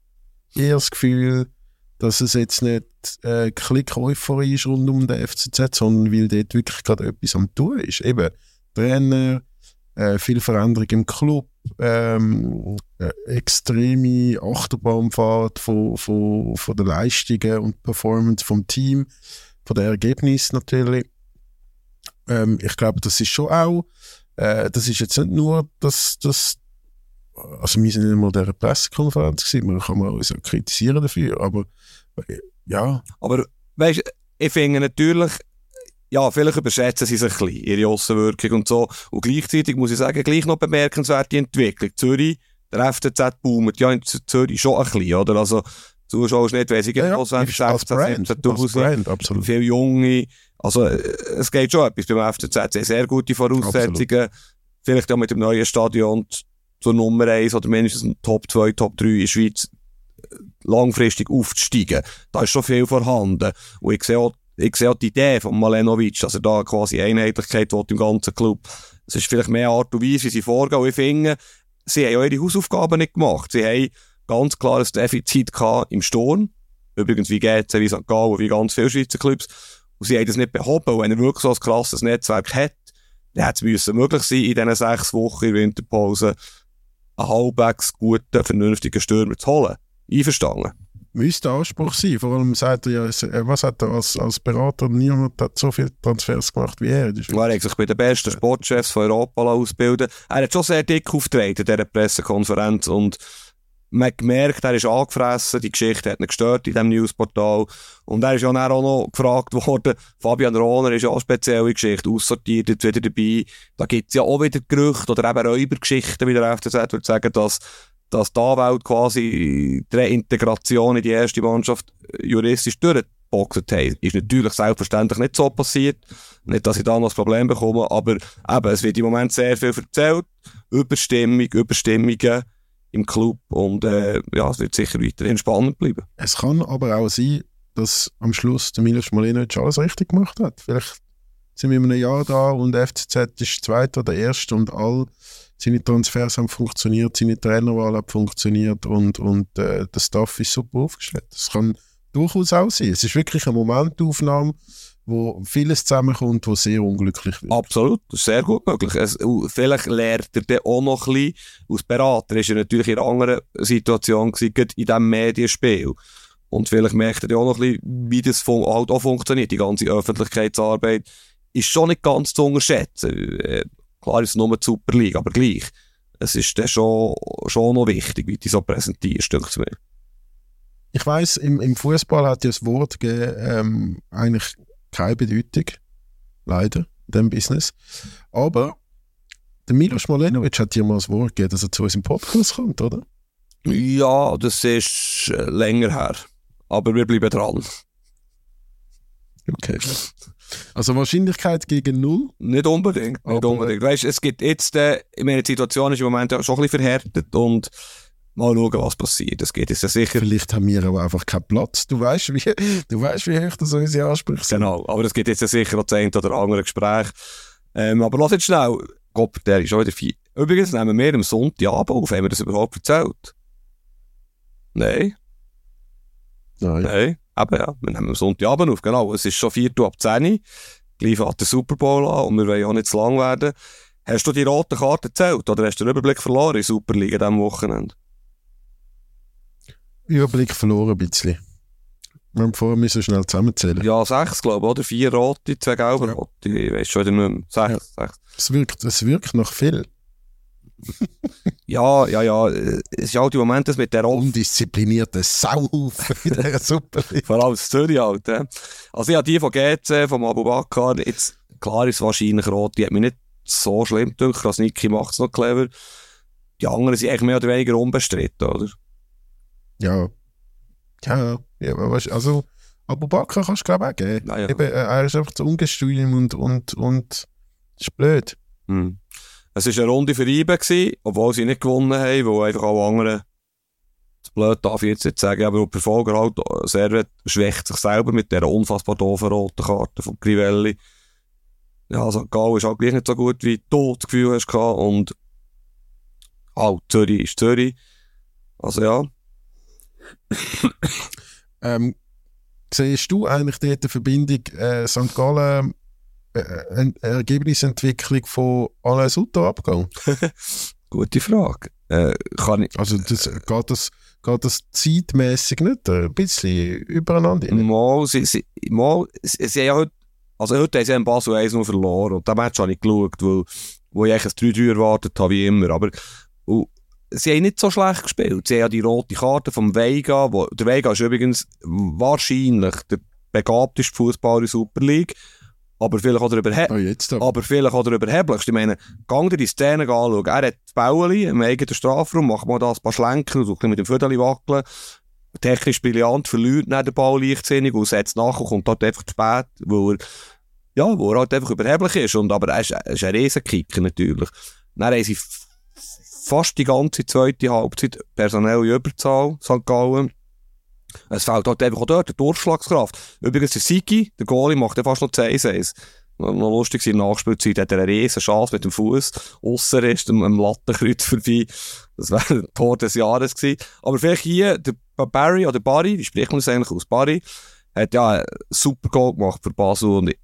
eher das Gefühl, dass es jetzt nicht äh, Klick-Euphorie ist rund um den FCZ, sondern weil dort wirklich gerade etwas am tun ist. Eben Trainer, äh, viel Veränderung im Club, ähm, äh, extreme Achterbahnfahrt von, von, von der Leistungen und Performance vom Team, von den Ergebnissen natürlich. Ähm, ich glaube, das ist schon auch, äh, das ist jetzt nicht nur das, das also wir sind in einer der Pressekonferenz gewesen, man kann man uns auch kritisieren dafür, aber ja. Aber weißt ich finde natürlich, ja, vielleicht überschätzen sie sich ein bisschen, ihre Aussenwirkung und so. Und gleichzeitig muss ich sagen, gleich noch bemerkenswerte Entwicklung. Zürich, der FCZ boomt ja in Zürich schon ein bisschen, oder? Also, Zuschauer nicht, weiss ich, ja, ja, 20, als Brand, als Brand, absolut. Viele Junge, also, äh, es geht schon etwas beim FCZ, sehr gute Voraussetzungen. Absolut. Vielleicht auch mit dem neuen Stadion zur Nummer 1 oder mindestens Top 2, Top 3 in der Schweiz langfristig aufzusteigen. Da ist schon viel vorhanden. Und ich sehe auch, ich sehe auch die Idee von Malenovic, dass er da quasi Einheitlichkeit will im ganzen Club. Es ist vielleicht mehr Art und Weise, wie sie vorgehen. Und ich finde, sie haben auch ihre Hausaufgaben nicht gemacht. Sie haben ganz klar ein Defizit im Sturm. Übrigens wie GC, wie St. Gallen, wie ganz viele Schweizer Clubs. Und sie haben das nicht behoben. Und wenn er wirklich so ein krasses Netzwerk hat, dann hätte es möglich sein, in diesen sechs Wochen in Winterpause einen halbwegs guten, vernünftigen Stürmer zu holen. Einverstanden? Müsste Anspruch sein. Vor allem sagt er ja, äh, was hat er als, als Berater? Niemand hat so viele Transfers gemacht wie er. der Er hat sich bei den besten Sportchefs von Europa ausbilden Er hat schon sehr dick aufgetreten in dieser Pressekonferenz und man hat gemerkt, er ist angefressen, die Geschichte hat ihn gestört in diesem Newsportal. Und er ist ja auch noch gefragt worden, Fabian Rohner ist ja auch eine spezielle Geschichte, aussortiert, jetzt wieder dabei. Da gibt es ja auch wieder Gerüchte oder eben Räubergeschichten, wie der FCZ würde sagen, dass, dass die Anwälte quasi die Reintegration in die erste Mannschaft äh, juristisch durchgeboxt haben. Ist natürlich selbstverständlich nicht so passiert. Nicht, dass ich da noch das Problem bekomme, aber eben, es wird im Moment sehr viel erzählt. Überstimmung, Überstimmungen im Club und äh, ja, es wird sicher weiterhin spannend bleiben. Es kann aber auch sein, dass am Schluss der Milos Molinovic alles richtig gemacht hat. Vielleicht sind wir in einem Jahr da und FCZ ist Zweiter oder Erster und all seine Transfers haben funktioniert, seine Trainerwahl hat funktioniert und, und äh, der Staff ist super aufgestellt. Das kann durchaus auch sein. Es ist wirklich eine Momentaufnahme, wo vieles zusammenkommt, wo sehr unglücklich wird. Absolut, das ist sehr gut möglich. Es, vielleicht lernt er dann auch noch ein bisschen, als Berater ist er natürlich in einer anderen Situation gewesen, in diesem Medienspiel. Und vielleicht merkt er dann auch noch ein bisschen, wie das fun halt auch funktioniert. Die ganze Öffentlichkeitsarbeit ist schon nicht ganz zu unterschätzen. Äh, klar ist es nur die Super League, aber gleich. Es ist dann schon, schon noch wichtig, wie du dich so präsentierst, denke ich mir. Ich weiß, im, im Fußball hat ja das Wort gegeben, ähm, eigentlich keine Bedeutung. Leider, in diesem Business. Aber der Milos Molenovic hat dir mal das Wort gegeben, dass er zu uns im Podcast kommt, oder? Ja, das ist äh, länger her. Aber wir bleiben dran. Okay. Also Wahrscheinlichkeit gegen null. Nicht unbedingt, nicht Aber- unbedingt. Weißt, es gibt jetzt, äh, meine, Situation ist im Moment schon ein bisschen verhärtet und mal schauen, was passiert. Es geht jetzt ja sicher, Vielleicht haben wir aber einfach keinen Platz. Du weißt, wie, du weißt, wie hoch das unsere Ansprüche sind. genau, aber es gibt jetzt ja sicher noch das eine oder andere Gespräch. Ähm, aber lass jetzt schnell, Gott, der ist schon wieder vier. Übrigens nehmen wir am Sonntagabend auf, haben wir das überhaupt erzählt? Nein, Nein. nein, eben ja, wir nehmen am Sonntagabend auf, genau. Es ist schon 4 Uhr ab 10 Uhr, gleich fährt der Super Bowl an und wir wollen auch nicht zu lang werden. Hast du die roten Karten gezählt oder hast du den Überblick verloren in Superliga diesem Wochenende? Überblick verloren ein bisschen. Wir haben vorher müssen schnell zusammenzählen. Ja, sechs, glaube ich, oder? Vier rote, zwei gelbe Ja. rote. Ich weiß schon wieder nicht mehr. Sechs, sechs. Es wirkt, es wirkt noch viel. Ja, ja, ja. Es ist halt im Moment das mit der Rolle. Undisziplinierte Sauhaufen in dieser Superliga. Vor allem das Zürich halt. äh. Also ich habe die von GC, von Abu Bakr, jetzt, klar ist wahrscheinlich rot, die hat mich nicht so schlimm gedacht. Das Niki macht es noch clever. Die anderen sind eigentlich mehr oder weniger unbestritten, oder? Ja. Ja, ja aber weißt, also Abu Bakr kannst du glaube ich auch geben. Naja. Eben, äh, er ist einfach zu ungestüm und, und, und ist blöd. Hm. Es war eine Runde für IBE, obwohl sie nicht gewonnen haben, weil einfach alle anderen, das blöd darf ich jetzt nicht sagen, aber der Verfolger halt, Servet schwächt sich selber mit dieser unfassbar doofen roten Karte von Crivelli. Ja, also Gal ist halt gleich nicht so gut, wie du das Gefühl hast gehabt und halt, Zürich ist Zürich. Also ja, Ähm, siehst du eigentlich dort eine Verbindung äh, St. Gallen äh, eine Ergebnisentwicklung von Alain Sutter Abgang? gute Frage. Äh, kann ich, Also das, geht, das, geht das zeitmäßig nicht ein bisschen übereinander? Mal, sie, sie, mal, sie, sie haben ja heute, also heute haben sie in Basel 1 nur verloren und den Match habe ich geschaut, weil, wo ich eigentlich ein 3-3 erwartet habe, wie immer, aber und, sie haben nicht so schlecht gespielt. Sie haben ja die rote Karte vom Veiga, wo, der Veiga ist übrigens wahrscheinlich der begabteste Fußballer in der Super League, aber vielleicht auch der überhe jetzt aber. vielleicht auch der überheblichste. Ich meine, gang dir die Szene anschauen. Er hat das Bauli im eigenen Strafraum, macht mal da ein paar Schlenken, so ein mit dem Viertel wackeln. Technisch brillant, verliert nicht den Ball leichtsinnig und setzt nachher, kommt dort einfach zu spät, weil er, ja, wo er halt einfach überheblich ist. Und, aber er ist, er ist ein Riesenkicker natürlich. Dann haben sie fast die ganze zweite Halbzeit personelle Überzahl, St. Gallen. Es fehlt halt einfach auch dort die Durchschlagskraft. Übrigens, der Siki, der Goalie, macht ja fast noch 2-1. Noch noch lustig, in der Nachspielzeit hat er eine riesen Chance mit dem Fuß. Ausser ist am, am Lattenkreuz vorbei. Das wäre ein Tor des Jahres gewesen. Aber vielleicht hier, der Barry oder Barry, wie spricht man das eigentlich aus? Barry, hat ja einen super Goal gemacht für Basel und ich,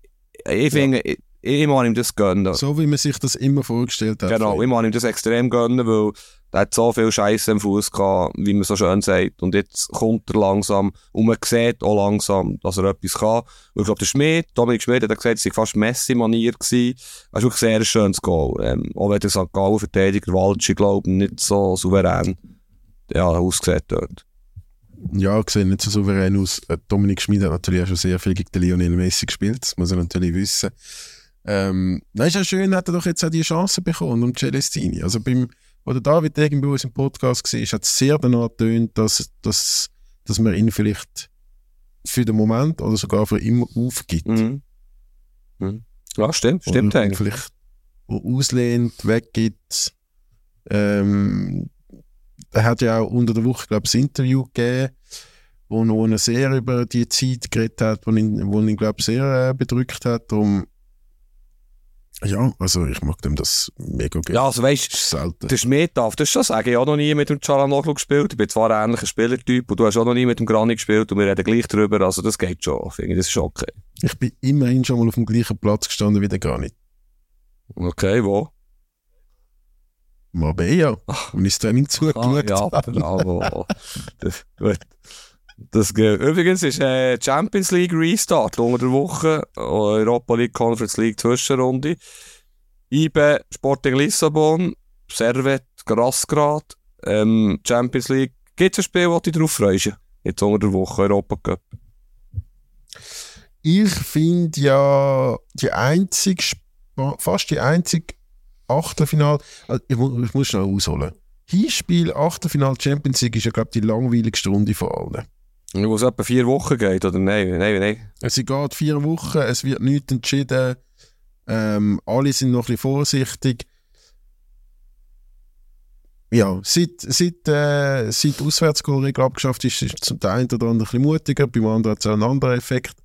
ich finde, ich mag ihm das gönnen. So wie man sich das immer vorgestellt hat. Genau, ich mag ihm das extrem gönnen, weil der hat so viel Scheiße am Fuß gehabt, wie man so schön sagt. Und jetzt kommt er langsam und man sieht auch langsam, dass er etwas kann. Und ich glaube, der Schmidt, Dominik Schmidt, hat gesagt, es war fast Messi-Manier. Das ist wirklich sehr schönes Goal. Ähm, auch wenn der St. Gallen-Verteidiger Waldschi, glaube ich, nicht so souverän ja, aussieht dort. Ja, sieht nicht so souverän aus. Äh, Dominik Schmid hat natürlich auch schon sehr viel gegen den Lionel Messi gespielt, das muss er natürlich wissen. Ähm, nein, ist ja schön, hat er doch jetzt auch die Chance bekommen um Celestini. Also beim, wo der David irgendwie bei uns im Podcast war, hat es sehr danach getönt, dass, dass, dass man ihn vielleicht für den Moment oder sogar für immer aufgibt. Mhm. Mhm. Ja, stimmt, stimmt oder eigentlich. vielleicht auslehnt, weggibt. Ähm, er hat ja auch unter der Woche, glaube ich, ein Interview gegeben, wo, wo er sehr über die Zeit geredet hat, wo ihn, wo ihn glaube ich, sehr äh, bedrückt hat. Darum, ja, also ich mag dem das mega gerne. Ja, also weißt Das ist selten. Der darf das schon sagen. Ich habe auch noch nie mit dem Chalanoglu gespielt. Ich bin zwar ein ähnlicher Spielertyp und du hast auch noch nie mit dem Grani gespielt und wir reden gleich drüber. Also das geht schon. Finde ich, das ist okay. Ich bin immerhin schon mal auf dem gleichen Platz gestanden wie der Granit. Okay, wo? Marbella, und ins Training Ah, zugeschaut ja, habe. bravo. das, gut. Das geht. Übrigens ist äh, Champions League Restart unter der Woche, Europa League Conference League Zwischenrunde. IBE Sporting Lissabon, Servet Grassgrad, ähm, Champions League. Gibt es ein Spiel, du dich drauf freust? Jetzt unter der Woche Europa Cup. Ich finde ja die einzige, fast die einzige Achtelfinal, also ich, mu- ich muss schnell ausholen. Hinspiel Achtelfinal Champions League ist ja, glaube die langweiligste Runde von allen. Wo es etwa vier Wochen geht, oder nein? Nein, nein. Es geht vier Wochen, es wird nichts entschieden, ähm, alle sind noch ein bisschen vorsichtig. Ja, seit, seit, äh, seit die Auswärtsgoalregel abgeschafft ist, ist es zum einen oder anderen ein bisschen mutiger, beim anderen hat es einen anderen Effekt.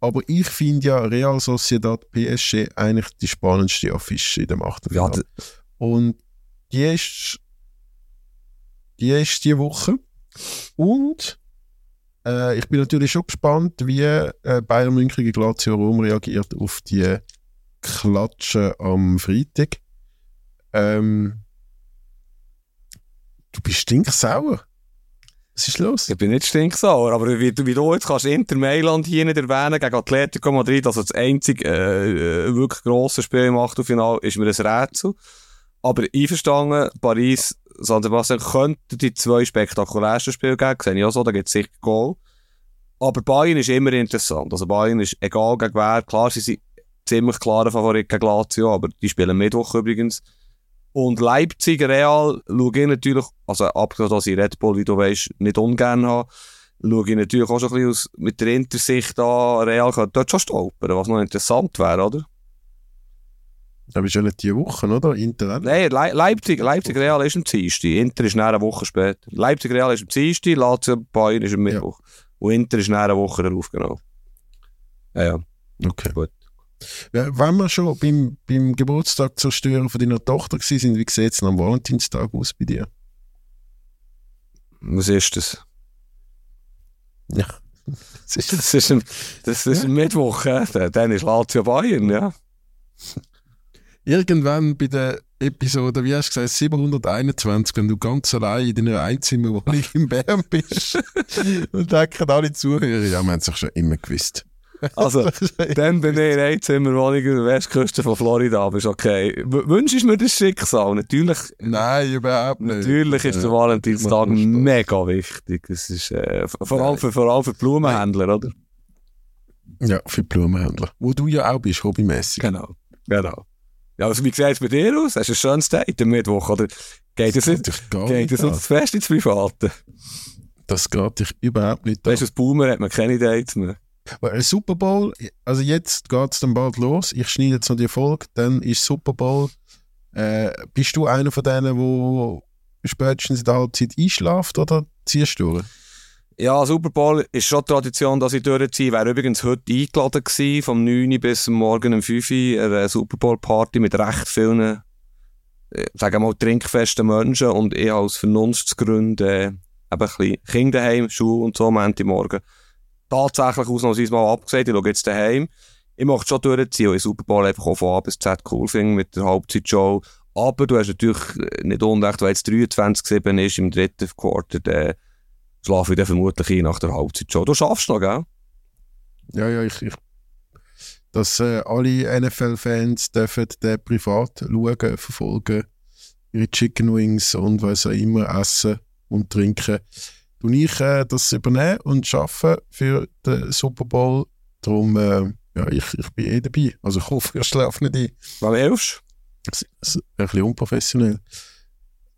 Aber ich finde ja Real Sociedad PSG eigentlich die spannendste Affische in dem Ja, Achtelfinale. d- Und die ist, die ist die Woche. Und äh, ich bin natürlich schon gespannt, wie äh, Bayern München gegen Lazio Rom reagiert auf die Klatsche am Freitag. Ähm, du bist stinksauer. Was ist los? Ich bin nicht stinksauer, aber wie, wie du jetzt kannst Inter Mailand hier nicht erwähnen gegen Atletico Madrid, also das einzige äh, äh, wirklich grosse Spiel im Achtelfinale, ist mir ein Rätsel. Aber einverstanden, Paris, San Sebastian könnten die zwei spektakulärsten Spiele geben, sehe ich auch so, da gibt es sicher Goal. Aber Bayern ist immer interessant. Also Bayern ist egal gegen wer, klar, sie sind ziemlich klarer Favorit gegen Lazio, aber die spielen Mittwoch übrigens. Und Leipzig, Real, schaue ich natürlich, also abgesehen, dass ich Red Bull, wie du weißt, nicht ungern habe, schaue ich natürlich auch schon ein bisschen aus, mit der Intersicht an, Real könnte dort schon stolpern, was noch interessant wäre, oder? Das ist ja nicht die Woche, oder? Inter. Nein, Le Leipzig, Leipzig Real ist am Dienstag, Inter ist eine Woche später. Leipzig Real ist am Dienstag, Lazio Bayern ist am Mittwoch. Und Inter ist eine Woche darauf, genau. Ja, ja, Okay. gut. Ja, Wenn wir schon beim, beim Geburtstag zerstören von deiner Tochter sind, wie sieht es am Valentinstag aus bei dir? Was ist das? Ja. Das ist Das ist ein, das ist ein Mittwoch, dann ist Lazio Bayern, ja. Irgendwann bei der Episode, wie hast du gesagt, 721, wenn du ganz allein in deiner Einzimmerwohnung in Bern bist und denken alle Zuhörer, ja, wir haben es doch schon immer gewusst. Also, dann bin ich in Einzimmerwohnung an der Westküste von Florida, aber ist okay. W wünschst du mir das Schicksal? Natürlich, Nein, überhaupt nicht. natürlich ist der Valentinstag mega wichtig. Es ist, äh, vor, allem für, vor allem für Blumenhändler, oder? Ja, für Blumenhändler. Wo du ja auch bist, hobbymäßig. Genau. Genau. Ja, also wie sieht es bei dir aus? Hast du ein schönes Date am Mittwoch, oder geht es nicht? gar Geht es uns fest ins Private? Das geht dich überhaupt nicht an. Weißt du, als Boomer hat man keine Dates mehr. Weil ein Super Bowl, also jetzt geht es dann bald los. Ich schneide jetzt noch die Folge, dann ist Super Bowl. Äh, bist du einer von denen, wo spätestens in der Halbzeit einschlaft oder ziehst du durch? Ja, Super Bowl ist schon Tradition, dass ich durchziehe. Wäre übrigens heute eingeladen gewesen, vom 9 bis morgen um 5 Uhr, eine Super Bowl Party mit recht vielen, äh, sagen wir mal, trinkfesten Menschen und ich aus Vernunftsgründen äh, eben ein bisschen Kinder daheim, Schule und so, am Morgen. Tatsächlich ausnahmsweise mal abgesagt, ich schaue jetzt daheim. Ich möchte schon durchziehen, weil ich Super Bowl einfach auch von A bis Z cool finde mit der Halbzeitshow. Aber du hast natürlich äh, nicht unrecht, weil jetzt 23-7 ist im dritten Quarter, dann schlafe ich dann vermutlich ein nach der Halbzeitshow. Du schaffst noch, gell? Ja, ja, ich, ich dass äh, alle NFL-Fans dürfen den privat schauen, verfolgen, ihre Chicken Wings und was auch immer essen und trinken. Tue ich äh, das übernehmen und arbeite für den Super Bowl. Darum, äh, ja, ich, ich bin eh dabei. Also ich hoffe, ihr schlaft nicht ein. Wann hilfst Das ist ein bisschen unprofessionell.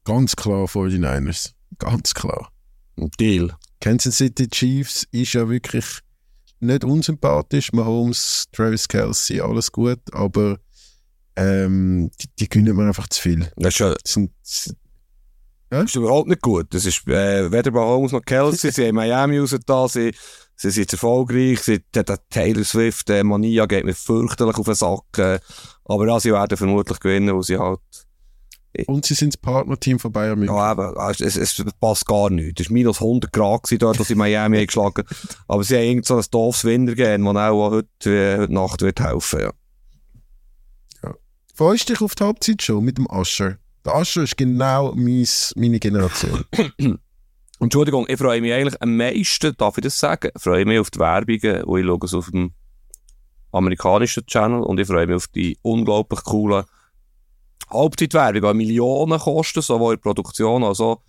Ganz klar 49ers. Ganz klar. Deal. Kansas City Chiefs ist ja wirklich nicht unsympathisch. Mahomes, Travis Kelsey, alles gut, aber ähm, die, die gönnen mir einfach zu viel. Das ist, ja, Das sind, das ist überhaupt nicht gut. Das ist äh, weder Mahomes noch Kelsey. sie haben Miami rausgetan, sie, sie sind erfolgreich. Sie, der, der Taylor Swift, der Mania geht mir fürchterlich auf den Sack. Äh, aber ja, sie werden vermutlich gewinnen, weil sie halt und sie sind das Partnerteam von Bayern München. Ja, eben, weißt, es, es passt gar nicht. Es war minus 100 Grad gewesen dort, als sie Miami haben geschlagen Aber sie haben irgend so ein doofes Wintergehen, das auch heute, äh, heute Nacht wird helfen ja. Freust du dich auf die Halbzeitshow mit dem Ascher? Der Ascher ist genau meins, meine Generation. Entschuldigung, ich freue mich eigentlich am meisten, darf ich das sagen, ich freue mich auf die Werbungen, und ich schaue auf dem amerikanischen Channel und ich freue mich auf die unglaublich coolen Halbzeitwerbung, die Millionen kosten, sowohl in der Produktion als auch,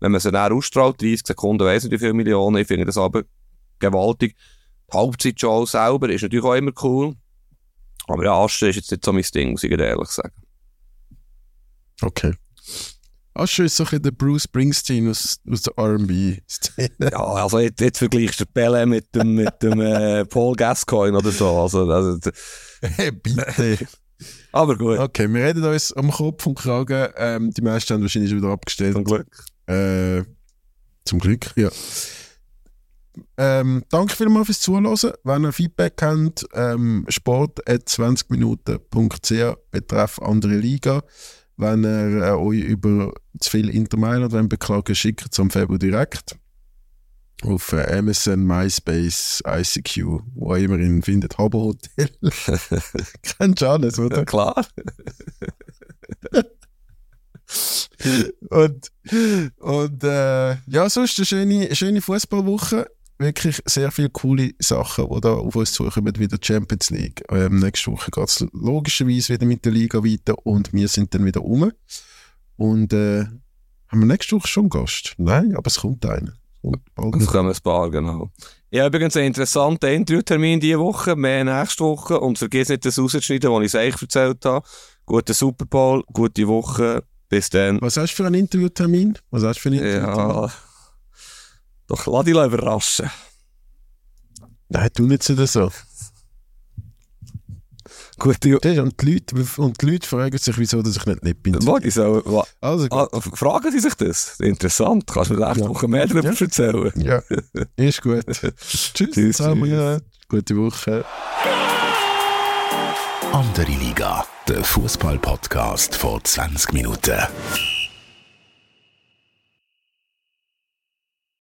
wenn man sie dann ausstrahlt, 30 Sekunden, weiss nicht wie viele Millionen, ich finde das aber gewaltig. Die Halbzeitshow selber ist natürlich auch immer cool, aber ja, Asche ist jetzt nicht so mein Ding, muss ich ehrlich sagen. Okay. Ascher ist so ein der Bruce Springsteen aus, aus der R&B-Szene. Ja, also jetzt, jetzt vergleichst du Pelle mit dem, mit dem äh, Paul Gascoigne oder so, also, also Hey, bitte. Aber gut, Okay, wir reden uns am Kopf und Kragen. Ähm, die meisten haben wahrscheinlich schon wieder abgestellt. zum Glück. Äh, zum Glück, ja. Ähm, danke vielmals fürs Zuhören. Wenn ihr Feedback habt, ähm, sport.20minuten.ch betreff andere Liga. Wenn ihr äh, euch über zu viel Inter Mailand wollt beklagen schickt es am Februar direkt. Auf äh, MSN, MySpace, ICQ, wo immer ihn findet. Habo Hotel. Kennst du alles, oder? Ja, klar. und und äh, ja, sonst eine schöne, schöne Fußballwoche. Wirklich sehr viele coole Sachen, die da auf uns zukommen, wie der Champions League. Ähm, nächste Woche geht es logischerweise wieder mit der Liga weiter und wir sind dann wieder um. Und äh, haben wir nächste Woche schon einen Gast? Nein, aber es kommt einer. Es kommen ein paar, genau. Ich habe übrigens einen interessanten Interviewtermin diese Woche, mehr nächste Woche. Und vergiss nicht das rauszuschneiden, was ich euch erzählt habe. Guten Super Bowl, gute Woche. Bis dann. Was hast du für einen Interviewtermin? Was hast du für einen Interviewtermin? Ja. Doch lass dich überraschen. Nein, tu nicht so. Das ist- Und die, Leute, und die Leute fragen sich, wieso dass ich nicht nett bin. Warte, so, Also, ah, fragen Sie sich das? Interessant. Kannst du mir nächste Ja. Woche mehr darüber Ja. erzählen? ja, ist gut. Tschüss, Tschüss, zusammen. tschüss. Ja. Gute Woche. Andere Liga, der Fußball-Podcast vor 20 Minuten.